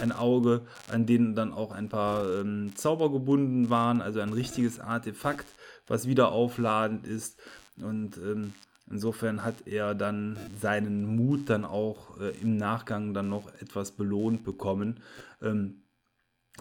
ein Auge, an dem dann auch ein paar ähm, Zauber gebunden waren, also ein richtiges Artefakt, was wieder aufladend ist und ähm, insofern hat er dann seinen Mut dann auch äh, im Nachgang dann noch etwas belohnt bekommen. Ähm,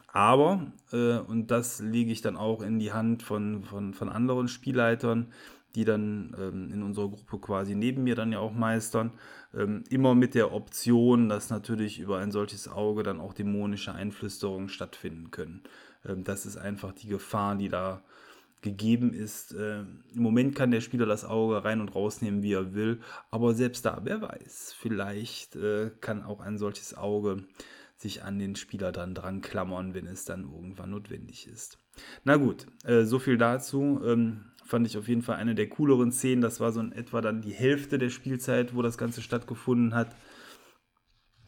aber, äh, und das lege ich dann auch in die Hand von, von, von anderen Spielleitern, die dann ähm, in unserer Gruppe quasi neben mir dann ja auch meistern. Ähm, immer mit der Option, dass natürlich über ein solches Auge dann auch dämonische Einflüsterungen stattfinden können. Ähm, das ist einfach die Gefahr, die da gegeben ist. Äh, Im Moment kann der Spieler das Auge rein und rausnehmen, wie er will, aber selbst da, wer weiß, vielleicht äh, kann auch ein solches Auge sich an den Spieler dann dran klammern, wenn es dann irgendwann notwendig ist. Na gut, äh, so viel dazu. Ähm, fand ich auf jeden Fall eine der cooleren Szenen. Das war so in etwa dann die Hälfte der Spielzeit, wo das Ganze stattgefunden hat.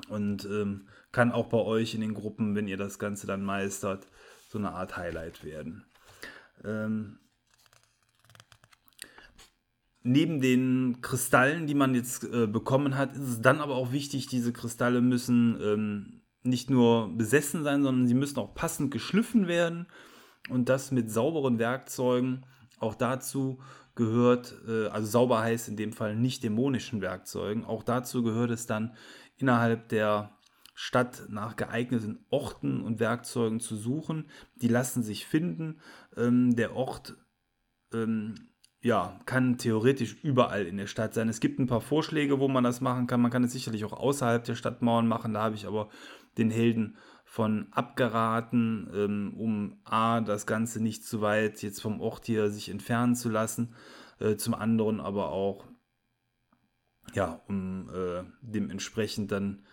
Und ähm, kann auch bei euch in den Gruppen, wenn ihr das Ganze dann meistert, so eine Art Highlight werden. Ähm, neben den Kristallen, die man jetzt äh, bekommen hat, ist es dann aber auch wichtig, diese Kristalle müssen ähm, nicht nur besessen sein, sondern sie müssen auch passend geschliffen werden. Und das mit sauberen Werkzeugen auch dazu gehört, äh, also sauber heißt in dem Fall nicht dämonischen Werkzeugen, auch dazu gehört es dann innerhalb der Stadt nach geeigneten Orten und Werkzeugen zu suchen. Die lassen sich finden. Ähm, der Ort ähm, ja, kann theoretisch überall in der Stadt sein. Es gibt ein paar Vorschläge, wo man das machen kann. Man kann es sicherlich auch außerhalb der Stadtmauern machen. Da habe ich aber den Helden von abgeraten, ähm, um A, das Ganze nicht zu weit jetzt vom Ort hier sich entfernen zu lassen, äh, zum anderen aber auch, ja, um äh, dementsprechend dann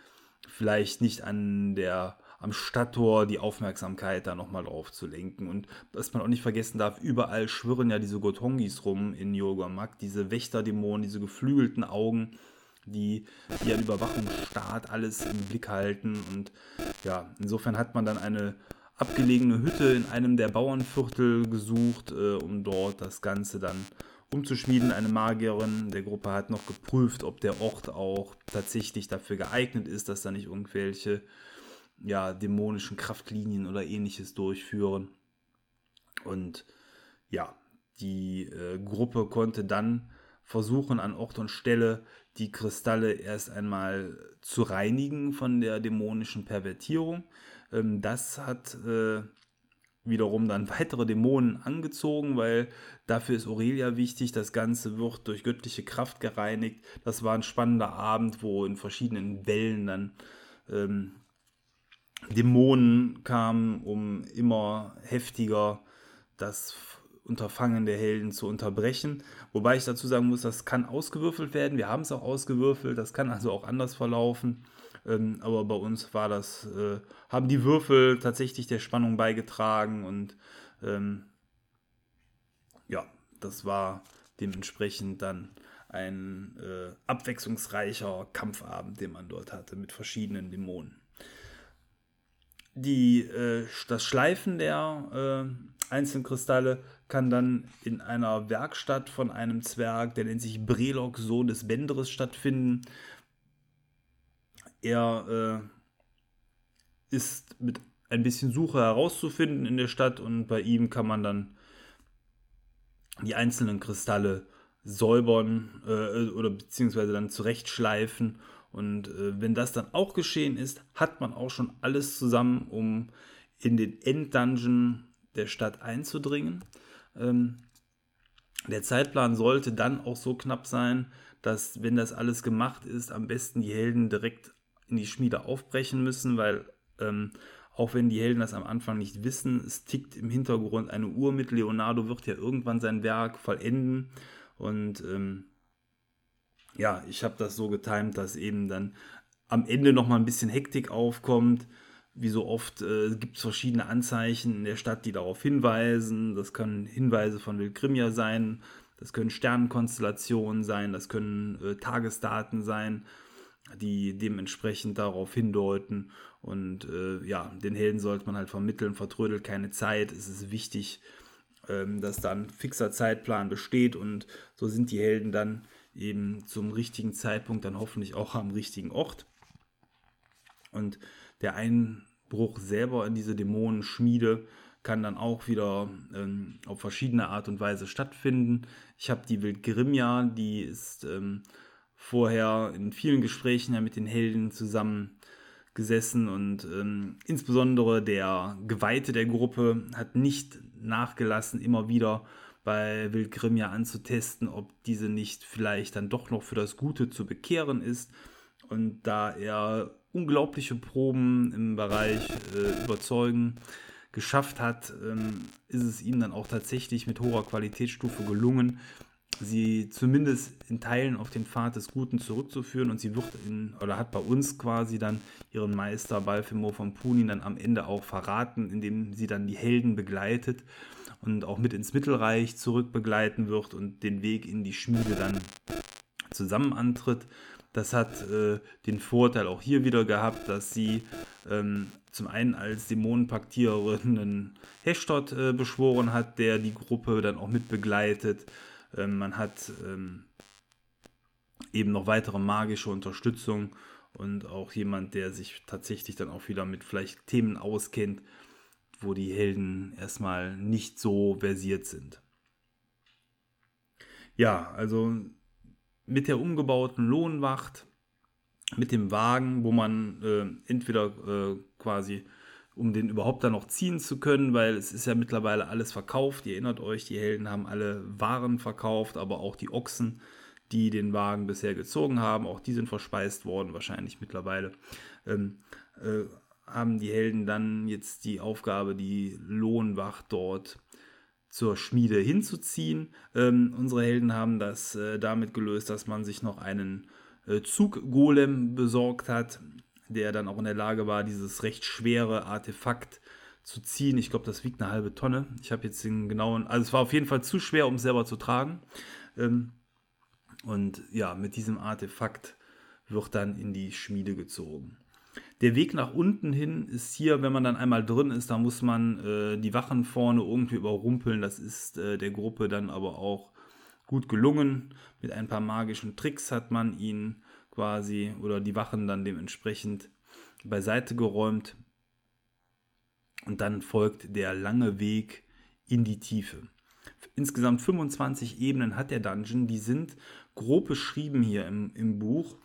vielleicht nicht an der am Stadttor die Aufmerksamkeit da nochmal drauf zu lenken. Und was man auch nicht vergessen darf, überall schwirren ja diese Gotongis rum in Yogamak, diese Wächterdämonen, diese geflügelten Augen, die wie ein Überwachungsstaat alles im Blick halten. Und ja, insofern hat man dann eine abgelegene Hütte in einem der Bauernviertel gesucht, äh, um dort das Ganze dann umzuschmieden. Eine Magierin der Gruppe hat noch geprüft, ob der Ort auch tatsächlich dafür geeignet ist, dass da nicht irgendwelche ja, dämonischen Kraftlinien oder ähnliches durchführen. Und ja, die äh, Gruppe konnte dann versuchen, an Ort und Stelle die Kristalle erst einmal zu reinigen von der dämonischen Pervertierung. Ähm, das hat äh, wiederum dann (laughs) weitere Dämonen angezogen, weil dafür ist Aurelia wichtig. Das Ganze wird durch göttliche Kraft gereinigt. Das war ein spannender Abend, wo in verschiedenen Wellen dann ähm, Dämonen kamen, um immer heftiger das Unterfangen der Helden zu unterbrechen. Wobei ich dazu sagen muss, das kann ausgewürfelt werden. Wir haben es auch ausgewürfelt. Das kann also auch anders verlaufen. Ähm, aber bei uns war das, äh, haben die Würfel tatsächlich der Spannung beigetragen und ähm, ja, das war dementsprechend dann ein äh, abwechslungsreicher Kampfabend, den man dort hatte mit verschiedenen Dämonen. Die, äh, das Schleifen der äh, einzelnen Kristalle kann dann in einer Werkstatt von einem Zwerg, der nennt sich Brelok, Sohn des Benderes, stattfinden. Er äh, ist mit ein bisschen Suche herauszufinden in der Stadt und bei ihm kann man dann die einzelnen Kristalle säubern äh, oder beziehungsweise dann zurechtschleifen. Und äh, wenn das dann auch geschehen ist, hat man auch schon alles zusammen, um in den Enddungeon der Stadt einzudringen. Ähm, der Zeitplan sollte dann auch so knapp sein, dass, wenn das alles gemacht ist, am besten die Helden direkt in die Schmiede aufbrechen müssen, weil ähm, auch wenn die Helden das am Anfang nicht wissen, es tickt im Hintergrund eine Uhr mit. Leonardo wird ja irgendwann sein Werk vollenden. Und ähm, ja, ich habe das so getimt, dass eben dann am Ende nochmal ein bisschen Hektik aufkommt. Wie so oft äh, gibt es verschiedene Anzeichen in der Stadt, die darauf hinweisen. Das können Hinweise von Wilgrimia sein, das können Sternenkonstellationen sein, das können äh, Tagesdaten sein die dementsprechend darauf hindeuten. Und äh, ja, den Helden sollte man halt vermitteln, vertrödelt keine Zeit. Es ist wichtig, ähm, dass da ein fixer Zeitplan besteht und so sind die Helden dann eben zum richtigen Zeitpunkt dann hoffentlich auch am richtigen Ort. Und der Einbruch selber in diese Dämonenschmiede kann dann auch wieder ähm, auf verschiedene Art und Weise stattfinden. Ich habe die Wildgrimja, die ist ähm, vorher in vielen Gesprächen ja mit den Helden zusammen gesessen und ähm, insbesondere der Geweihte der Gruppe hat nicht nachgelassen, immer wieder bei Wildgrimja anzutesten, ob diese nicht vielleicht dann doch noch für das Gute zu bekehren ist. Und da er unglaubliche Proben im Bereich äh, Überzeugen geschafft hat, ähm, ist es ihm dann auch tatsächlich mit hoher Qualitätsstufe gelungen, sie zumindest in Teilen auf den Pfad des Guten zurückzuführen und sie wird in, oder hat bei uns quasi dann ihren Meister Balfemo von Punin dann am Ende auch verraten, indem sie dann die Helden begleitet und auch mit ins Mittelreich zurückbegleiten wird und den Weg in die Schmiede dann zusammen antritt. Das hat äh, den Vorteil auch hier wieder gehabt, dass sie ähm, zum einen als Dämonenpaktiererin einen Hestot äh, beschworen hat, der die Gruppe dann auch mit begleitet ähm, man hat ähm, eben noch weitere magische Unterstützung und auch jemand, der sich tatsächlich dann auch wieder mit vielleicht Themen auskennt, wo die Helden erstmal nicht so versiert sind. Ja, also mit der umgebauten Lohnwacht, mit dem Wagen, wo man äh, entweder äh, quasi um den überhaupt dann noch ziehen zu können, weil es ist ja mittlerweile alles verkauft. Ihr erinnert euch, die Helden haben alle Waren verkauft, aber auch die Ochsen, die den Wagen bisher gezogen haben, auch die sind verspeist worden, wahrscheinlich mittlerweile. Ähm, äh, haben die Helden dann jetzt die Aufgabe, die Lohnwacht dort zur Schmiede hinzuziehen. Ähm, unsere Helden haben das äh, damit gelöst, dass man sich noch einen äh, Zuggolem besorgt hat, der dann auch in der Lage war, dieses recht schwere Artefakt zu ziehen. Ich glaube, das wiegt eine halbe Tonne. Ich habe jetzt den genauen, also es war auf jeden Fall zu schwer, um es selber zu tragen. Ähm, und ja, mit diesem Artefakt wird dann in die Schmiede gezogen. Der Weg nach unten hin ist hier, wenn man dann einmal drin ist, da muss man äh, die Wachen vorne irgendwie überrumpeln. Das ist äh, der Gruppe dann aber auch gut gelungen. Mit ein paar magischen Tricks hat man ihn quasi oder die Wachen dann dementsprechend beiseite geräumt. Und dann folgt der lange Weg in die Tiefe. Insgesamt 25 Ebenen hat der Dungeon, die sind grob beschrieben hier im, im Buch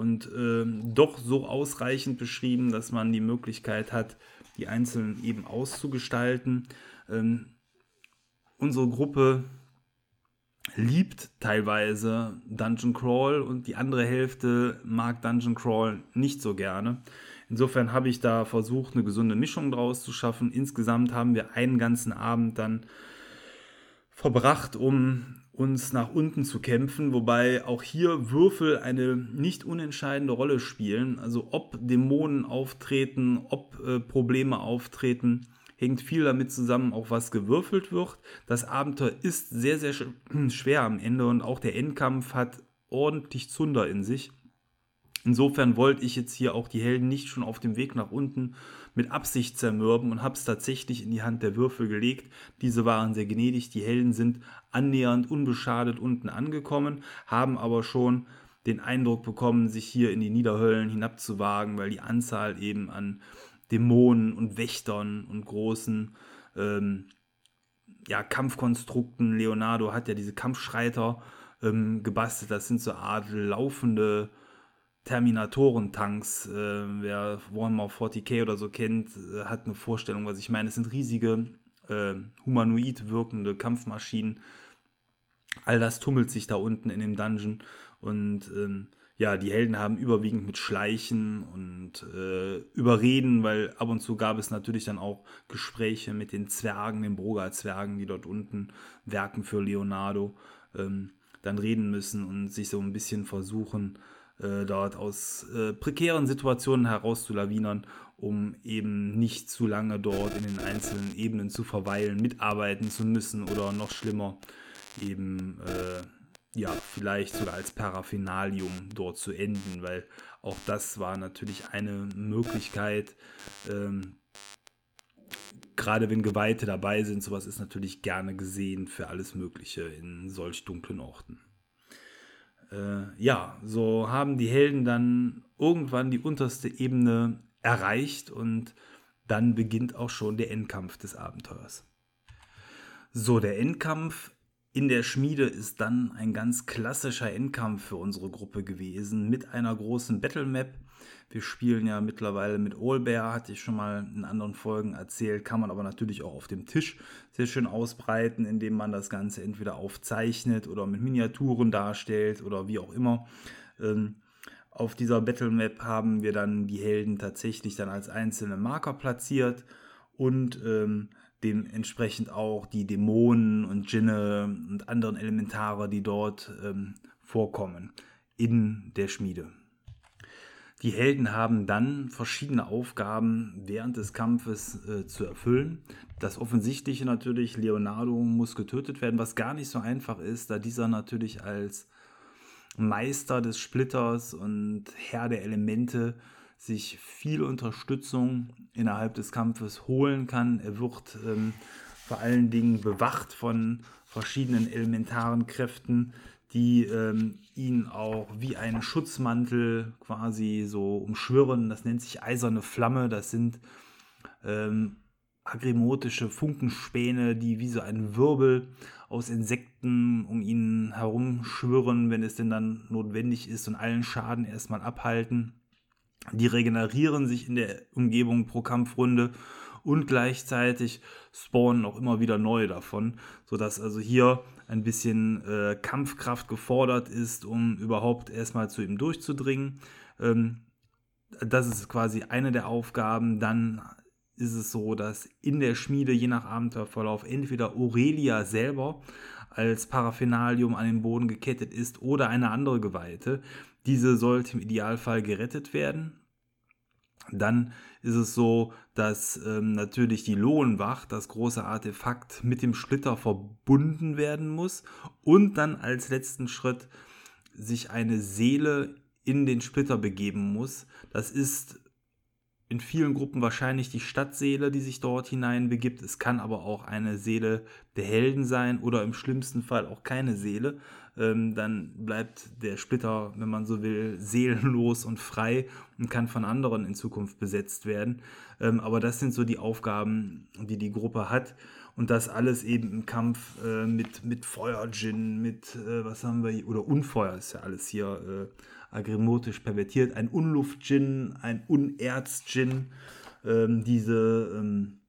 und äh, doch so ausreichend beschrieben, dass man die Möglichkeit hat, die einzelnen eben auszugestalten. Ähm, unsere Gruppe liebt teilweise Dungeon Crawl und die andere Hälfte mag Dungeon Crawl nicht so gerne. Insofern habe ich da versucht, eine gesunde Mischung draus zu schaffen. Insgesamt haben wir einen ganzen Abend dann verbracht, um uns nach unten zu kämpfen, wobei auch hier Würfel eine nicht unentscheidende Rolle spielen. Also ob Dämonen auftreten, ob äh, Probleme auftreten, hängt viel damit zusammen, auch was gewürfelt wird. Das Abenteuer ist sehr, sehr (clears throat) schwer am Ende und auch der Endkampf hat ordentlich Zunder in sich. Insofern wollte ich jetzt hier auch die Helden nicht schon auf dem Weg nach unten mit Absicht zermürben und habe es tatsächlich in die Hand der Würfel gelegt. Diese waren sehr gnädig. Die Helden sind annähernd unbeschadet unten angekommen, haben aber schon den Eindruck bekommen, sich hier in die Niederhöllen hinabzuwagen, weil die Anzahl eben an Dämonen und Wächtern und großen ähm, ja, Kampfkonstrukten, Leonardo hat ja diese Kampfschreiter ähm, gebastelt, das sind so Art laufende Terminatoren-Tanks. Äh, wer Warhammer 40k oder so kennt, äh, hat eine Vorstellung, was ich meine. Es sind riesige, äh, humanoid wirkende Kampfmaschinen. All das tummelt sich da unten in dem Dungeon. Und ähm, ja, die Helden haben überwiegend mit Schleichen und äh, Überreden, weil ab und zu gab es natürlich dann auch Gespräche mit den Zwergen, den Broga-Zwergen, die dort unten werken für Leonardo, ähm, dann reden müssen und sich so ein bisschen versuchen, äh, dort aus äh, prekären Situationen herauszulawinern, um eben nicht zu lange dort in den einzelnen Ebenen zu verweilen, mitarbeiten zu müssen oder noch schlimmer, eben äh, ja, vielleicht sogar als Paraphenalium dort zu enden, weil auch das war natürlich eine Möglichkeit, ähm, gerade wenn Geweihte dabei sind, sowas ist natürlich gerne gesehen für alles Mögliche in solch dunklen Orten äh, ja, so haben die Helden dann irgendwann die unterste Ebene erreicht und dann beginnt auch schon der Endkampf des Abenteuers. So, der Endkampf in der Schmiede ist dann ein ganz klassischer Endkampf für unsere Gruppe gewesen mit einer großen Battle Map wir spielen ja mittlerweile mit Allbear, hatte ich schon mal in anderen Folgen erzählt, kann man aber natürlich auch auf dem Tisch sehr schön ausbreiten, indem man das Ganze entweder aufzeichnet oder mit Miniaturen darstellt oder wie auch immer. Ähm, auf dieser Battle Map haben wir dann die Helden tatsächlich dann als einzelne Marker platziert und ähm, dementsprechend auch die Dämonen und Djinne und anderen Elementare, die dort ähm, vorkommen in der Schmiede. Die Helden haben dann verschiedene Aufgaben während des Kampfes äh, zu erfüllen. Das Offensichtliche natürlich, Leonardo muss getötet werden, was gar nicht so einfach ist, da dieser natürlich als Meister des Splitters und Herr der Elemente sich viel Unterstützung innerhalb des Kampfes holen kann. Er wird ähm, vor allen Dingen bewacht von verschiedenen elementaren Kräften, die ähm, ihn auch wie einen Schutzmantel quasi so umschwirren. Das nennt sich eiserne Flamme. Das sind ähm, agrimotische Funkenspäne, die wie so ein Wirbel aus Insekten um ihn herum schwirren, wenn es denn dann notwendig ist und allen Schaden erstmal abhalten. Die regenerieren sich in der Umgebung pro Kampfrunde und gleichzeitig spawnen auch immer wieder neue davon, sodass also hier ein bisschen äh, Kampfkraft gefordert ist, um überhaupt erstmal zu ihm durchzudringen. Ähm, das ist quasi eine der Aufgaben. Dann ist es so, dass in der Schmiede je nach Abenteuerverlauf entweder Aurelia selber als Paraphenalium an den Boden gekettet ist oder eine andere Geweihte. Diese sollte im Idealfall gerettet werden. Dann ist es so, dass ähm, natürlich die Lohnwacht, das große Artefakt, mit dem Splitter verbunden werden muss und dann als letzten Schritt sich eine Seele in den Splitter begeben muss. Das ist in vielen Gruppen wahrscheinlich die Stadtseele, die sich dort hinein begibt. Es kann aber auch eine Seele der Helden sein oder im schlimmsten Fall auch keine Seele. Ähm, dann bleibt der Splitter, wenn man so will, seelenlos und frei und kann von anderen in Zukunft besetzt werden. Ähm, aber das sind so die Aufgaben, die die Gruppe hat. Und das alles eben im Kampf äh, mit, mit Feuer-Djinn, mit, äh, was haben wir hier, oder Unfeuer ist ja alles hier äh, agrimotisch pervertiert. Ein Unluft-Gin, ein Unerz-Gin, ähm, diese ähm,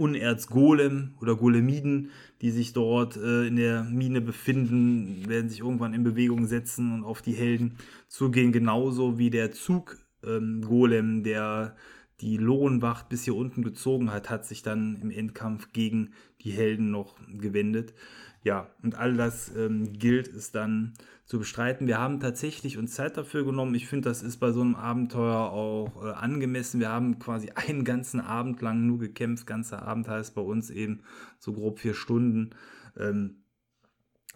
Unerz-Golem oder Golemiden, die sich dort äh, in der Mine befinden, werden sich irgendwann in Bewegung setzen und auf die Helden zugehen, genauso wie der Zug-Golem, ähm, der die Lohnwacht bis hier unten gezogen hat, hat sich dann im Endkampf gegen die Helden noch gewendet. Ja, und all das ähm, gilt es dann zu bestreiten. Wir haben tatsächlich uns Zeit dafür genommen. Ich finde, das ist bei so einem Abenteuer auch äh, angemessen. Wir haben quasi einen ganzen Abend lang nur gekämpft. Ganzer Abend heißt bei uns eben so grob vier Stunden. Ähm,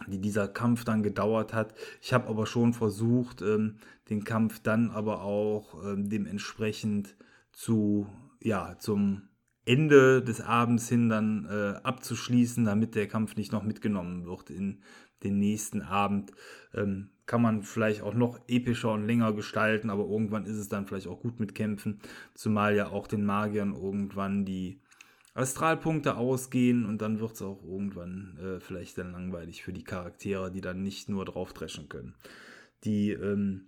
die dieser Kampf dann gedauert hat. Ich habe aber schon versucht, ähm, den Kampf dann aber auch ähm, dementsprechend zu, ja, zum Ende des Abends hin dann äh, abzuschließen, damit der Kampf nicht noch mitgenommen wird in den nächsten Abend. Ähm, kann man vielleicht auch noch epischer und länger gestalten, aber irgendwann ist es dann vielleicht auch gut mit Kämpfen, zumal ja auch den Magiern irgendwann die Astralpunkte ausgehen und dann wird es auch irgendwann äh, vielleicht dann langweilig für die Charaktere, die dann nicht nur drauf dreschen können. Die ähm,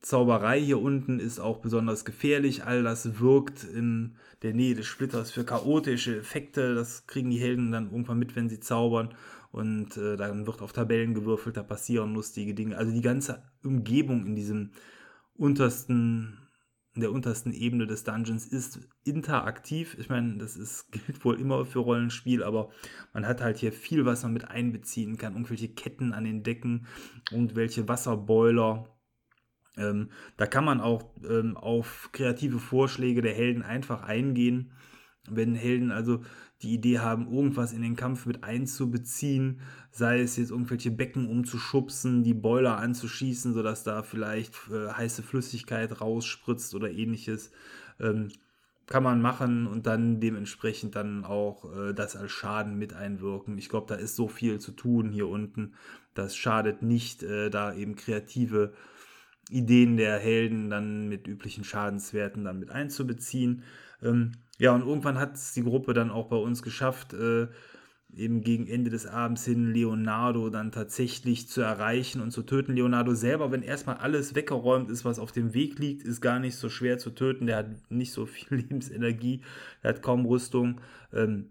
Zauberei hier unten ist auch besonders gefährlich. All das wirkt in der Nähe des Splitters für chaotische Effekte. Das kriegen die Helden dann irgendwann mit, wenn sie zaubern. Und äh, dann wird auf Tabellen gewürfelt, da passieren lustige Dinge. Also die ganze Umgebung in diesem untersten, in der untersten Ebene des Dungeons ist interaktiv. Ich meine, das ist, (laughs) gilt wohl immer für Rollenspiel, aber man hat halt hier viel, was man mit einbeziehen kann. Irgendwelche Ketten an den Decken und welche Wasserboiler ähm, da kann man auch ähm, auf kreative Vorschläge der Helden einfach eingehen. Wenn Helden also die Idee haben, irgendwas in den Kampf mit einzubeziehen, sei es jetzt irgendwelche Becken umzuschubsen, die Boiler anzuschießen, sodass da vielleicht äh, heiße Flüssigkeit rausspritzt oder ähnliches, ähm, kann man machen und dann dementsprechend dann auch äh, das als Schaden mit einwirken. Ich glaube, da ist so viel zu tun hier unten. Das schadet nicht, äh, da eben kreative Ideen der Helden dann mit üblichen Schadenswerten dann mit einzubeziehen. Ähm, ja, und irgendwann hat es die Gruppe dann auch bei uns geschafft, äh, eben gegen Ende des Abends hin Leonardo dann tatsächlich zu erreichen und zu töten. Leonardo selber, wenn erstmal alles weggeräumt ist, was auf dem Weg liegt, ist gar nicht so schwer zu töten. Der hat nicht so (laughs) viel Lebensenergie, der hat kaum Rüstung. Ähm,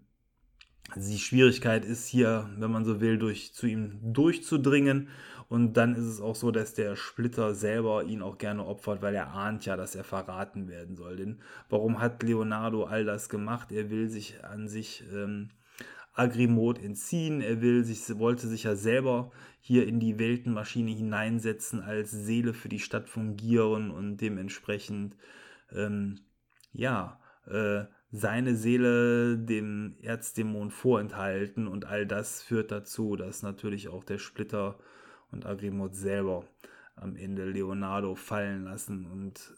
die Schwierigkeit ist hier, wenn man so will, durch, zu ihm durchzudringen. Und dann ist es auch so, dass der Splitter selber ihn auch gerne opfert, weil er ahnt ja, dass er verraten werden soll. Denn warum hat Leonardo all das gemacht? Er will sich an sich ähm, Agrimot entziehen. Er will sich, wollte sich ja selber hier in die Weltenmaschine hineinsetzen, als Seele für die Stadt fungieren und dementsprechend, ähm, ja, äh, seine Seele dem Erzdämon vorenthalten und all das führt dazu, dass natürlich auch der Splitter und Agrimot selber am Ende Leonardo fallen lassen und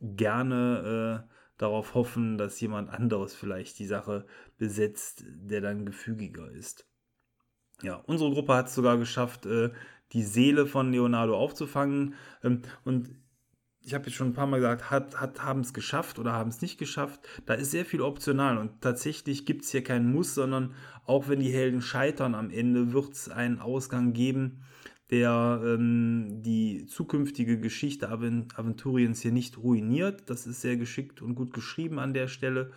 gerne äh, darauf hoffen, dass jemand anderes vielleicht die Sache besetzt, der dann gefügiger ist. Ja, unsere Gruppe hat es sogar geschafft, äh, die Seele von Leonardo aufzufangen. Ähm, und ich habe jetzt schon ein paar Mal gesagt, hat, hat, haben es geschafft oder haben es nicht geschafft. Da ist sehr viel optional und tatsächlich gibt es hier keinen Muss, sondern auch wenn die Helden scheitern am Ende, wird es einen Ausgang geben, der ähm, die zukünftige Geschichte Aventuriens hier nicht ruiniert. Das ist sehr geschickt und gut geschrieben an der Stelle.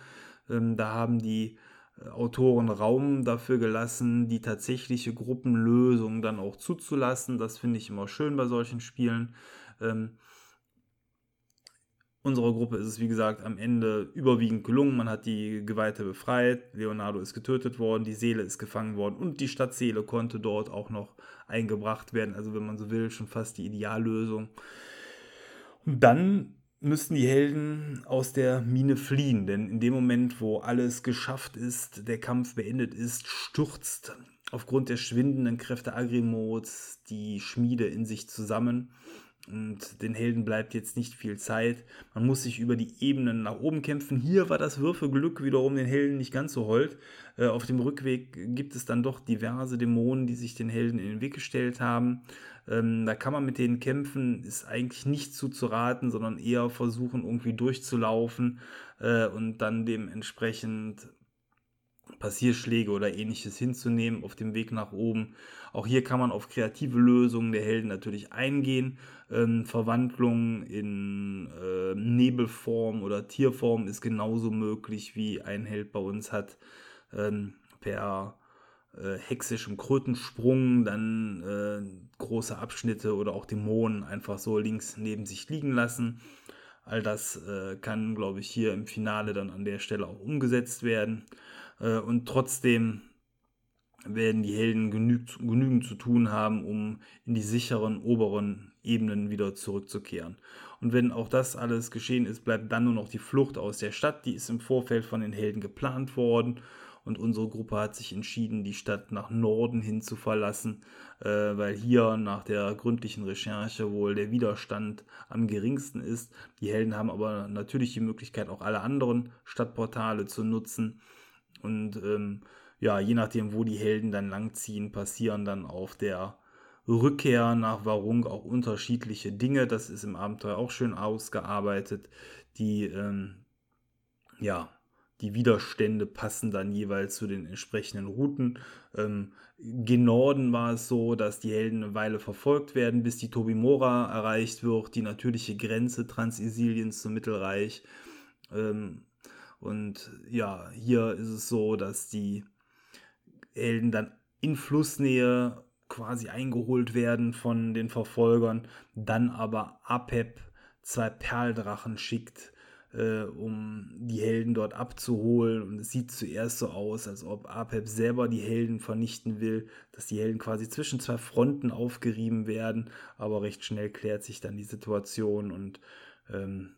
Ähm, da haben die äh, Autoren Raum dafür gelassen, die tatsächliche Gruppenlösung dann auch zuzulassen. Das finde ich immer schön bei solchen Spielen. Ähm, Unserer Gruppe ist es, wie gesagt, am Ende überwiegend gelungen. Man hat die Geweihte befreit, Leonardo ist getötet worden, die Seele ist gefangen worden und die Stadtseele konnte dort auch noch eingebracht werden. Also, wenn man so will, schon fast die Ideallösung. Und dann müssten die Helden aus der Mine fliehen, denn in dem Moment, wo alles geschafft ist, der Kampf beendet ist, stürzt aufgrund der schwindenden Kräfte Agrimots die Schmiede in sich zusammen und den Helden bleibt jetzt nicht viel Zeit. Man muss sich über die Ebenen nach oben kämpfen. Hier war das Würfelglück wiederum den Helden nicht ganz so hold. Äh, auf dem Rückweg gibt es dann doch diverse Dämonen, die sich den Helden in den Weg gestellt haben. Ähm, da kann man mit denen kämpfen, ist eigentlich nicht zuzuraten, sondern eher versuchen, irgendwie durchzulaufen äh, und dann dementsprechend Passierschläge oder ähnliches hinzunehmen auf dem Weg nach oben. Auch hier kann man auf kreative Lösungen der Helden natürlich eingehen. Ähm, Verwandlung in äh, Nebelform oder Tierform ist genauso möglich, wie ein Held bei uns hat. Ähm, per äh, hexischem Krötensprung, dann äh, große Abschnitte oder auch Dämonen einfach so links neben sich liegen lassen. All das äh, kann, glaube ich, hier im Finale dann an der Stelle auch umgesetzt werden. Äh, und trotzdem werden die Helden genügend, genügend zu tun haben, um in die sicheren oberen Ebenen wieder zurückzukehren. Und wenn auch das alles geschehen ist, bleibt dann nur noch die Flucht aus der Stadt. Die ist im Vorfeld von den Helden geplant worden. Und unsere Gruppe hat sich entschieden, die Stadt nach Norden hin zu verlassen, äh, weil hier nach der gründlichen Recherche wohl der Widerstand am geringsten ist. Die Helden haben aber natürlich die Möglichkeit, auch alle anderen Stadtportale zu nutzen. Und ähm, ja, je nachdem, wo die Helden dann langziehen, passieren dann auf der Rückkehr nach Warung auch unterschiedliche Dinge. Das ist im Abenteuer auch schön ausgearbeitet. Die, ähm, ja, die Widerstände passen dann jeweils zu den entsprechenden Routen. Ähm, gen Norden war es so, dass die Helden eine Weile verfolgt werden, bis die Tobimora erreicht wird, die natürliche Grenze Transisiliens zum Mittelreich. Ähm, und ja, hier ist es so, dass die Helden dann in Flussnähe quasi eingeholt werden von den Verfolgern, dann aber Apep zwei Perldrachen schickt, äh, um die Helden dort abzuholen. Und es sieht zuerst so aus, als ob Apep selber die Helden vernichten will, dass die Helden quasi zwischen zwei Fronten aufgerieben werden, aber recht schnell klärt sich dann die Situation und ähm,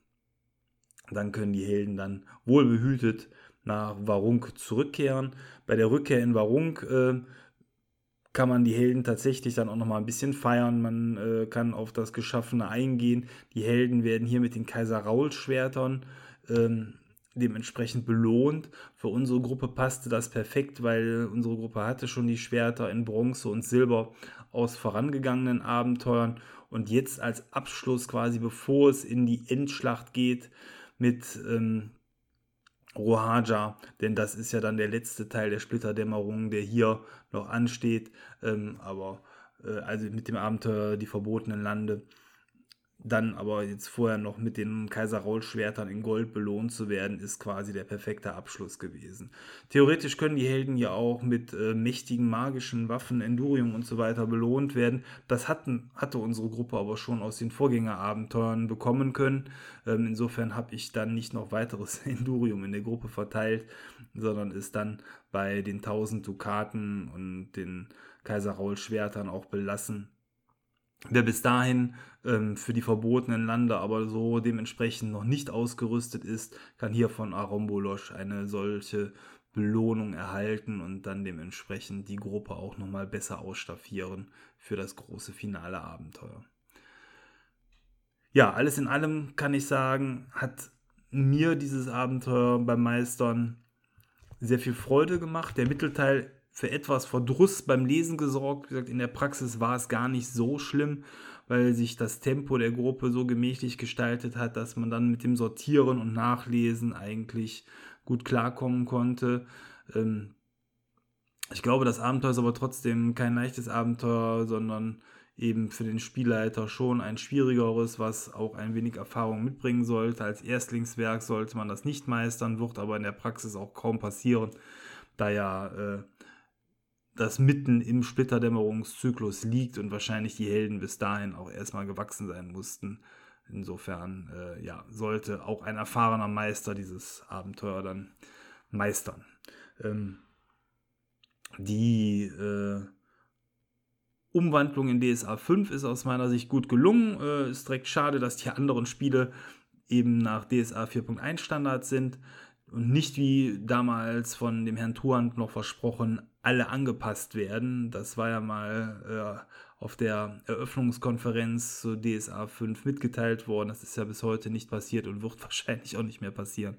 dann können die Helden dann wohlbehütet nach Warung zurückkehren. Bei der Rückkehr in Warung äh, kann man die Helden tatsächlich dann auch noch mal ein bisschen feiern. Man äh, kann auf das Geschaffene eingehen. Die Helden werden hier mit den Kaiser Raul Schwertern ähm, dementsprechend belohnt. Für unsere Gruppe passte das perfekt, weil unsere Gruppe hatte schon die Schwerter in Bronze und Silber aus vorangegangenen Abenteuern und jetzt als Abschluss quasi bevor es in die Endschlacht geht mit ähm, Rohaja, denn das ist ja dann der letzte Teil der Splitterdämmerung, der hier noch ansteht. Ähm, aber äh, also mit dem Abenteuer Die verbotenen Lande dann aber jetzt vorher noch mit den Kaiser Raul Schwertern in Gold belohnt zu werden, ist quasi der perfekte Abschluss gewesen. Theoretisch können die Helden ja auch mit äh, mächtigen magischen Waffen, Endurium und so weiter belohnt werden. Das hatten, hatte unsere Gruppe aber schon aus den Vorgängerabenteuern bekommen können. Ähm, insofern habe ich dann nicht noch weiteres (laughs) Endurium in der Gruppe verteilt, sondern ist dann bei den 1000 Dukaten und den Kaiser Raul Schwertern auch belassen Wer bis dahin ähm, für die verbotenen Lande aber so dementsprechend noch nicht ausgerüstet ist, kann hier von Arombolosch eine solche Belohnung erhalten und dann dementsprechend die Gruppe auch nochmal besser ausstaffieren für das große finale Abenteuer. Ja, alles in allem kann ich sagen, hat mir dieses Abenteuer beim Meistern sehr viel Freude gemacht. Der Mittelteil für etwas Verdruss beim Lesen gesorgt. Wie gesagt, in der Praxis war es gar nicht so schlimm, weil sich das Tempo der Gruppe so gemächlich gestaltet hat, dass man dann mit dem Sortieren und Nachlesen eigentlich gut klarkommen konnte. Ähm, ich glaube, das Abenteuer ist aber trotzdem kein leichtes Abenteuer, sondern eben für den Spielleiter schon ein schwierigeres, was auch ein wenig Erfahrung mitbringen sollte. Als Erstlingswerk sollte man das nicht meistern, wird aber in der Praxis auch kaum passieren, da ja äh, das mitten im Splitterdämmerungszyklus liegt und wahrscheinlich die Helden bis dahin auch erstmal gewachsen sein mussten. Insofern äh, ja, sollte auch ein erfahrener Meister dieses Abenteuer dann meistern. Ähm, die äh, Umwandlung in DSA 5 ist aus meiner Sicht gut gelungen. Äh, ist direkt schade, dass die anderen Spiele eben nach DSA 4.1 Standards sind und nicht wie damals von dem Herrn Tuhand noch versprochen, alle angepasst werden. Das war ja mal äh, auf der Eröffnungskonferenz zu DSA 5 mitgeteilt worden. Das ist ja bis heute nicht passiert und wird (laughs) wahrscheinlich auch nicht mehr passieren.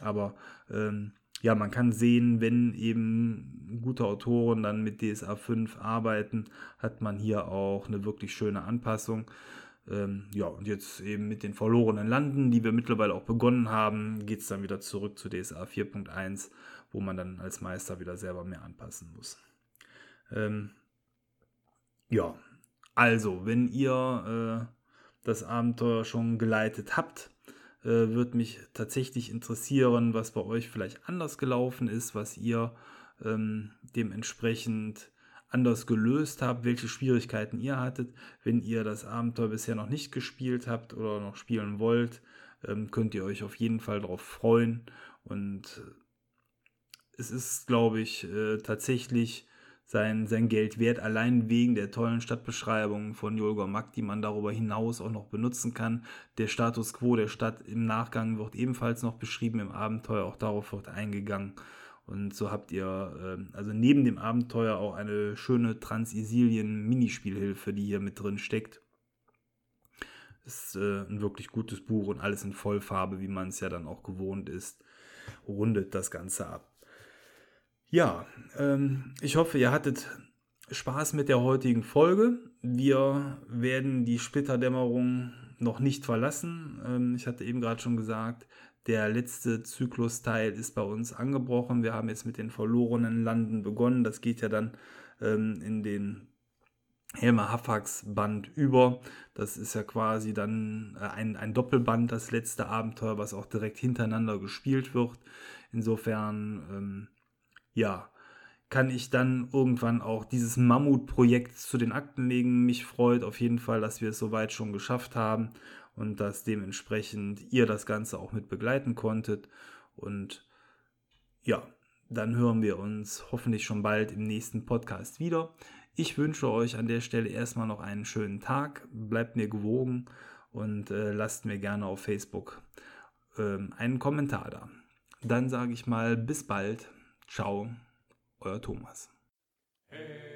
Aber ähm, ja, man kann sehen, wenn eben gute Autoren dann mit DSA 5 arbeiten, hat man hier auch eine wirklich schöne Anpassung. Ähm, ja, und jetzt eben mit den verlorenen Landen, die wir mittlerweile auch begonnen haben, geht es dann wieder zurück zu DSA 4.1, wo man dann als Meister wieder selber mehr anpassen muss. Ähm, ja, also, wenn ihr äh, das Abenteuer schon geleitet habt, äh, würde mich tatsächlich interessieren, was bei euch vielleicht anders gelaufen ist, was ihr ähm, dementsprechend anders gelöst habt, welche Schwierigkeiten ihr hattet. Wenn ihr das Abenteuer bisher noch nicht gespielt habt oder noch spielen wollt, ähm, könnt ihr euch auf jeden Fall darauf freuen. Und es ist, glaube ich, äh, tatsächlich sein, sein Geld wert, allein wegen der tollen Stadtbeschreibung von Jolga Mack, die man darüber hinaus auch noch benutzen kann. Der Status quo der Stadt im Nachgang wird ebenfalls noch beschrieben im Abenteuer, auch darauf wird eingegangen. Und so habt ihr äh, also neben dem Abenteuer auch eine schöne Transisilien-Minispielhilfe, die hier mit drin steckt. Ist äh, ein wirklich gutes Buch und alles in Vollfarbe, wie man es ja dann auch gewohnt ist, rundet das Ganze ab. Ja, ähm, ich hoffe, ihr hattet Spaß mit der heutigen Folge. Wir werden die Splitterdämmerung noch nicht verlassen. Ähm, ich hatte eben gerade schon gesagt, der letzte Zyklusteil ist bei uns angebrochen. Wir haben jetzt mit den verlorenen Landen begonnen. Das geht ja dann ähm, in den Helmer Hafax Band über. Das ist ja quasi dann äh, ein, ein Doppelband, das letzte Abenteuer, was auch direkt hintereinander gespielt wird. Insofern, ähm, ja, kann ich dann irgendwann auch dieses Mammutprojekt zu den Akten legen. Mich freut auf jeden Fall, dass wir es soweit schon geschafft haben und dass dementsprechend ihr das Ganze auch mit begleiten konntet. Und ja, dann hören wir uns hoffentlich schon bald im nächsten Podcast wieder. Ich wünsche euch an der Stelle erstmal noch einen schönen Tag. Bleibt mir gewogen und äh, lasst mir gerne auf Facebook äh, einen Kommentar da. Dann sage ich mal bis bald. Ciao, euer Thomas. Hey.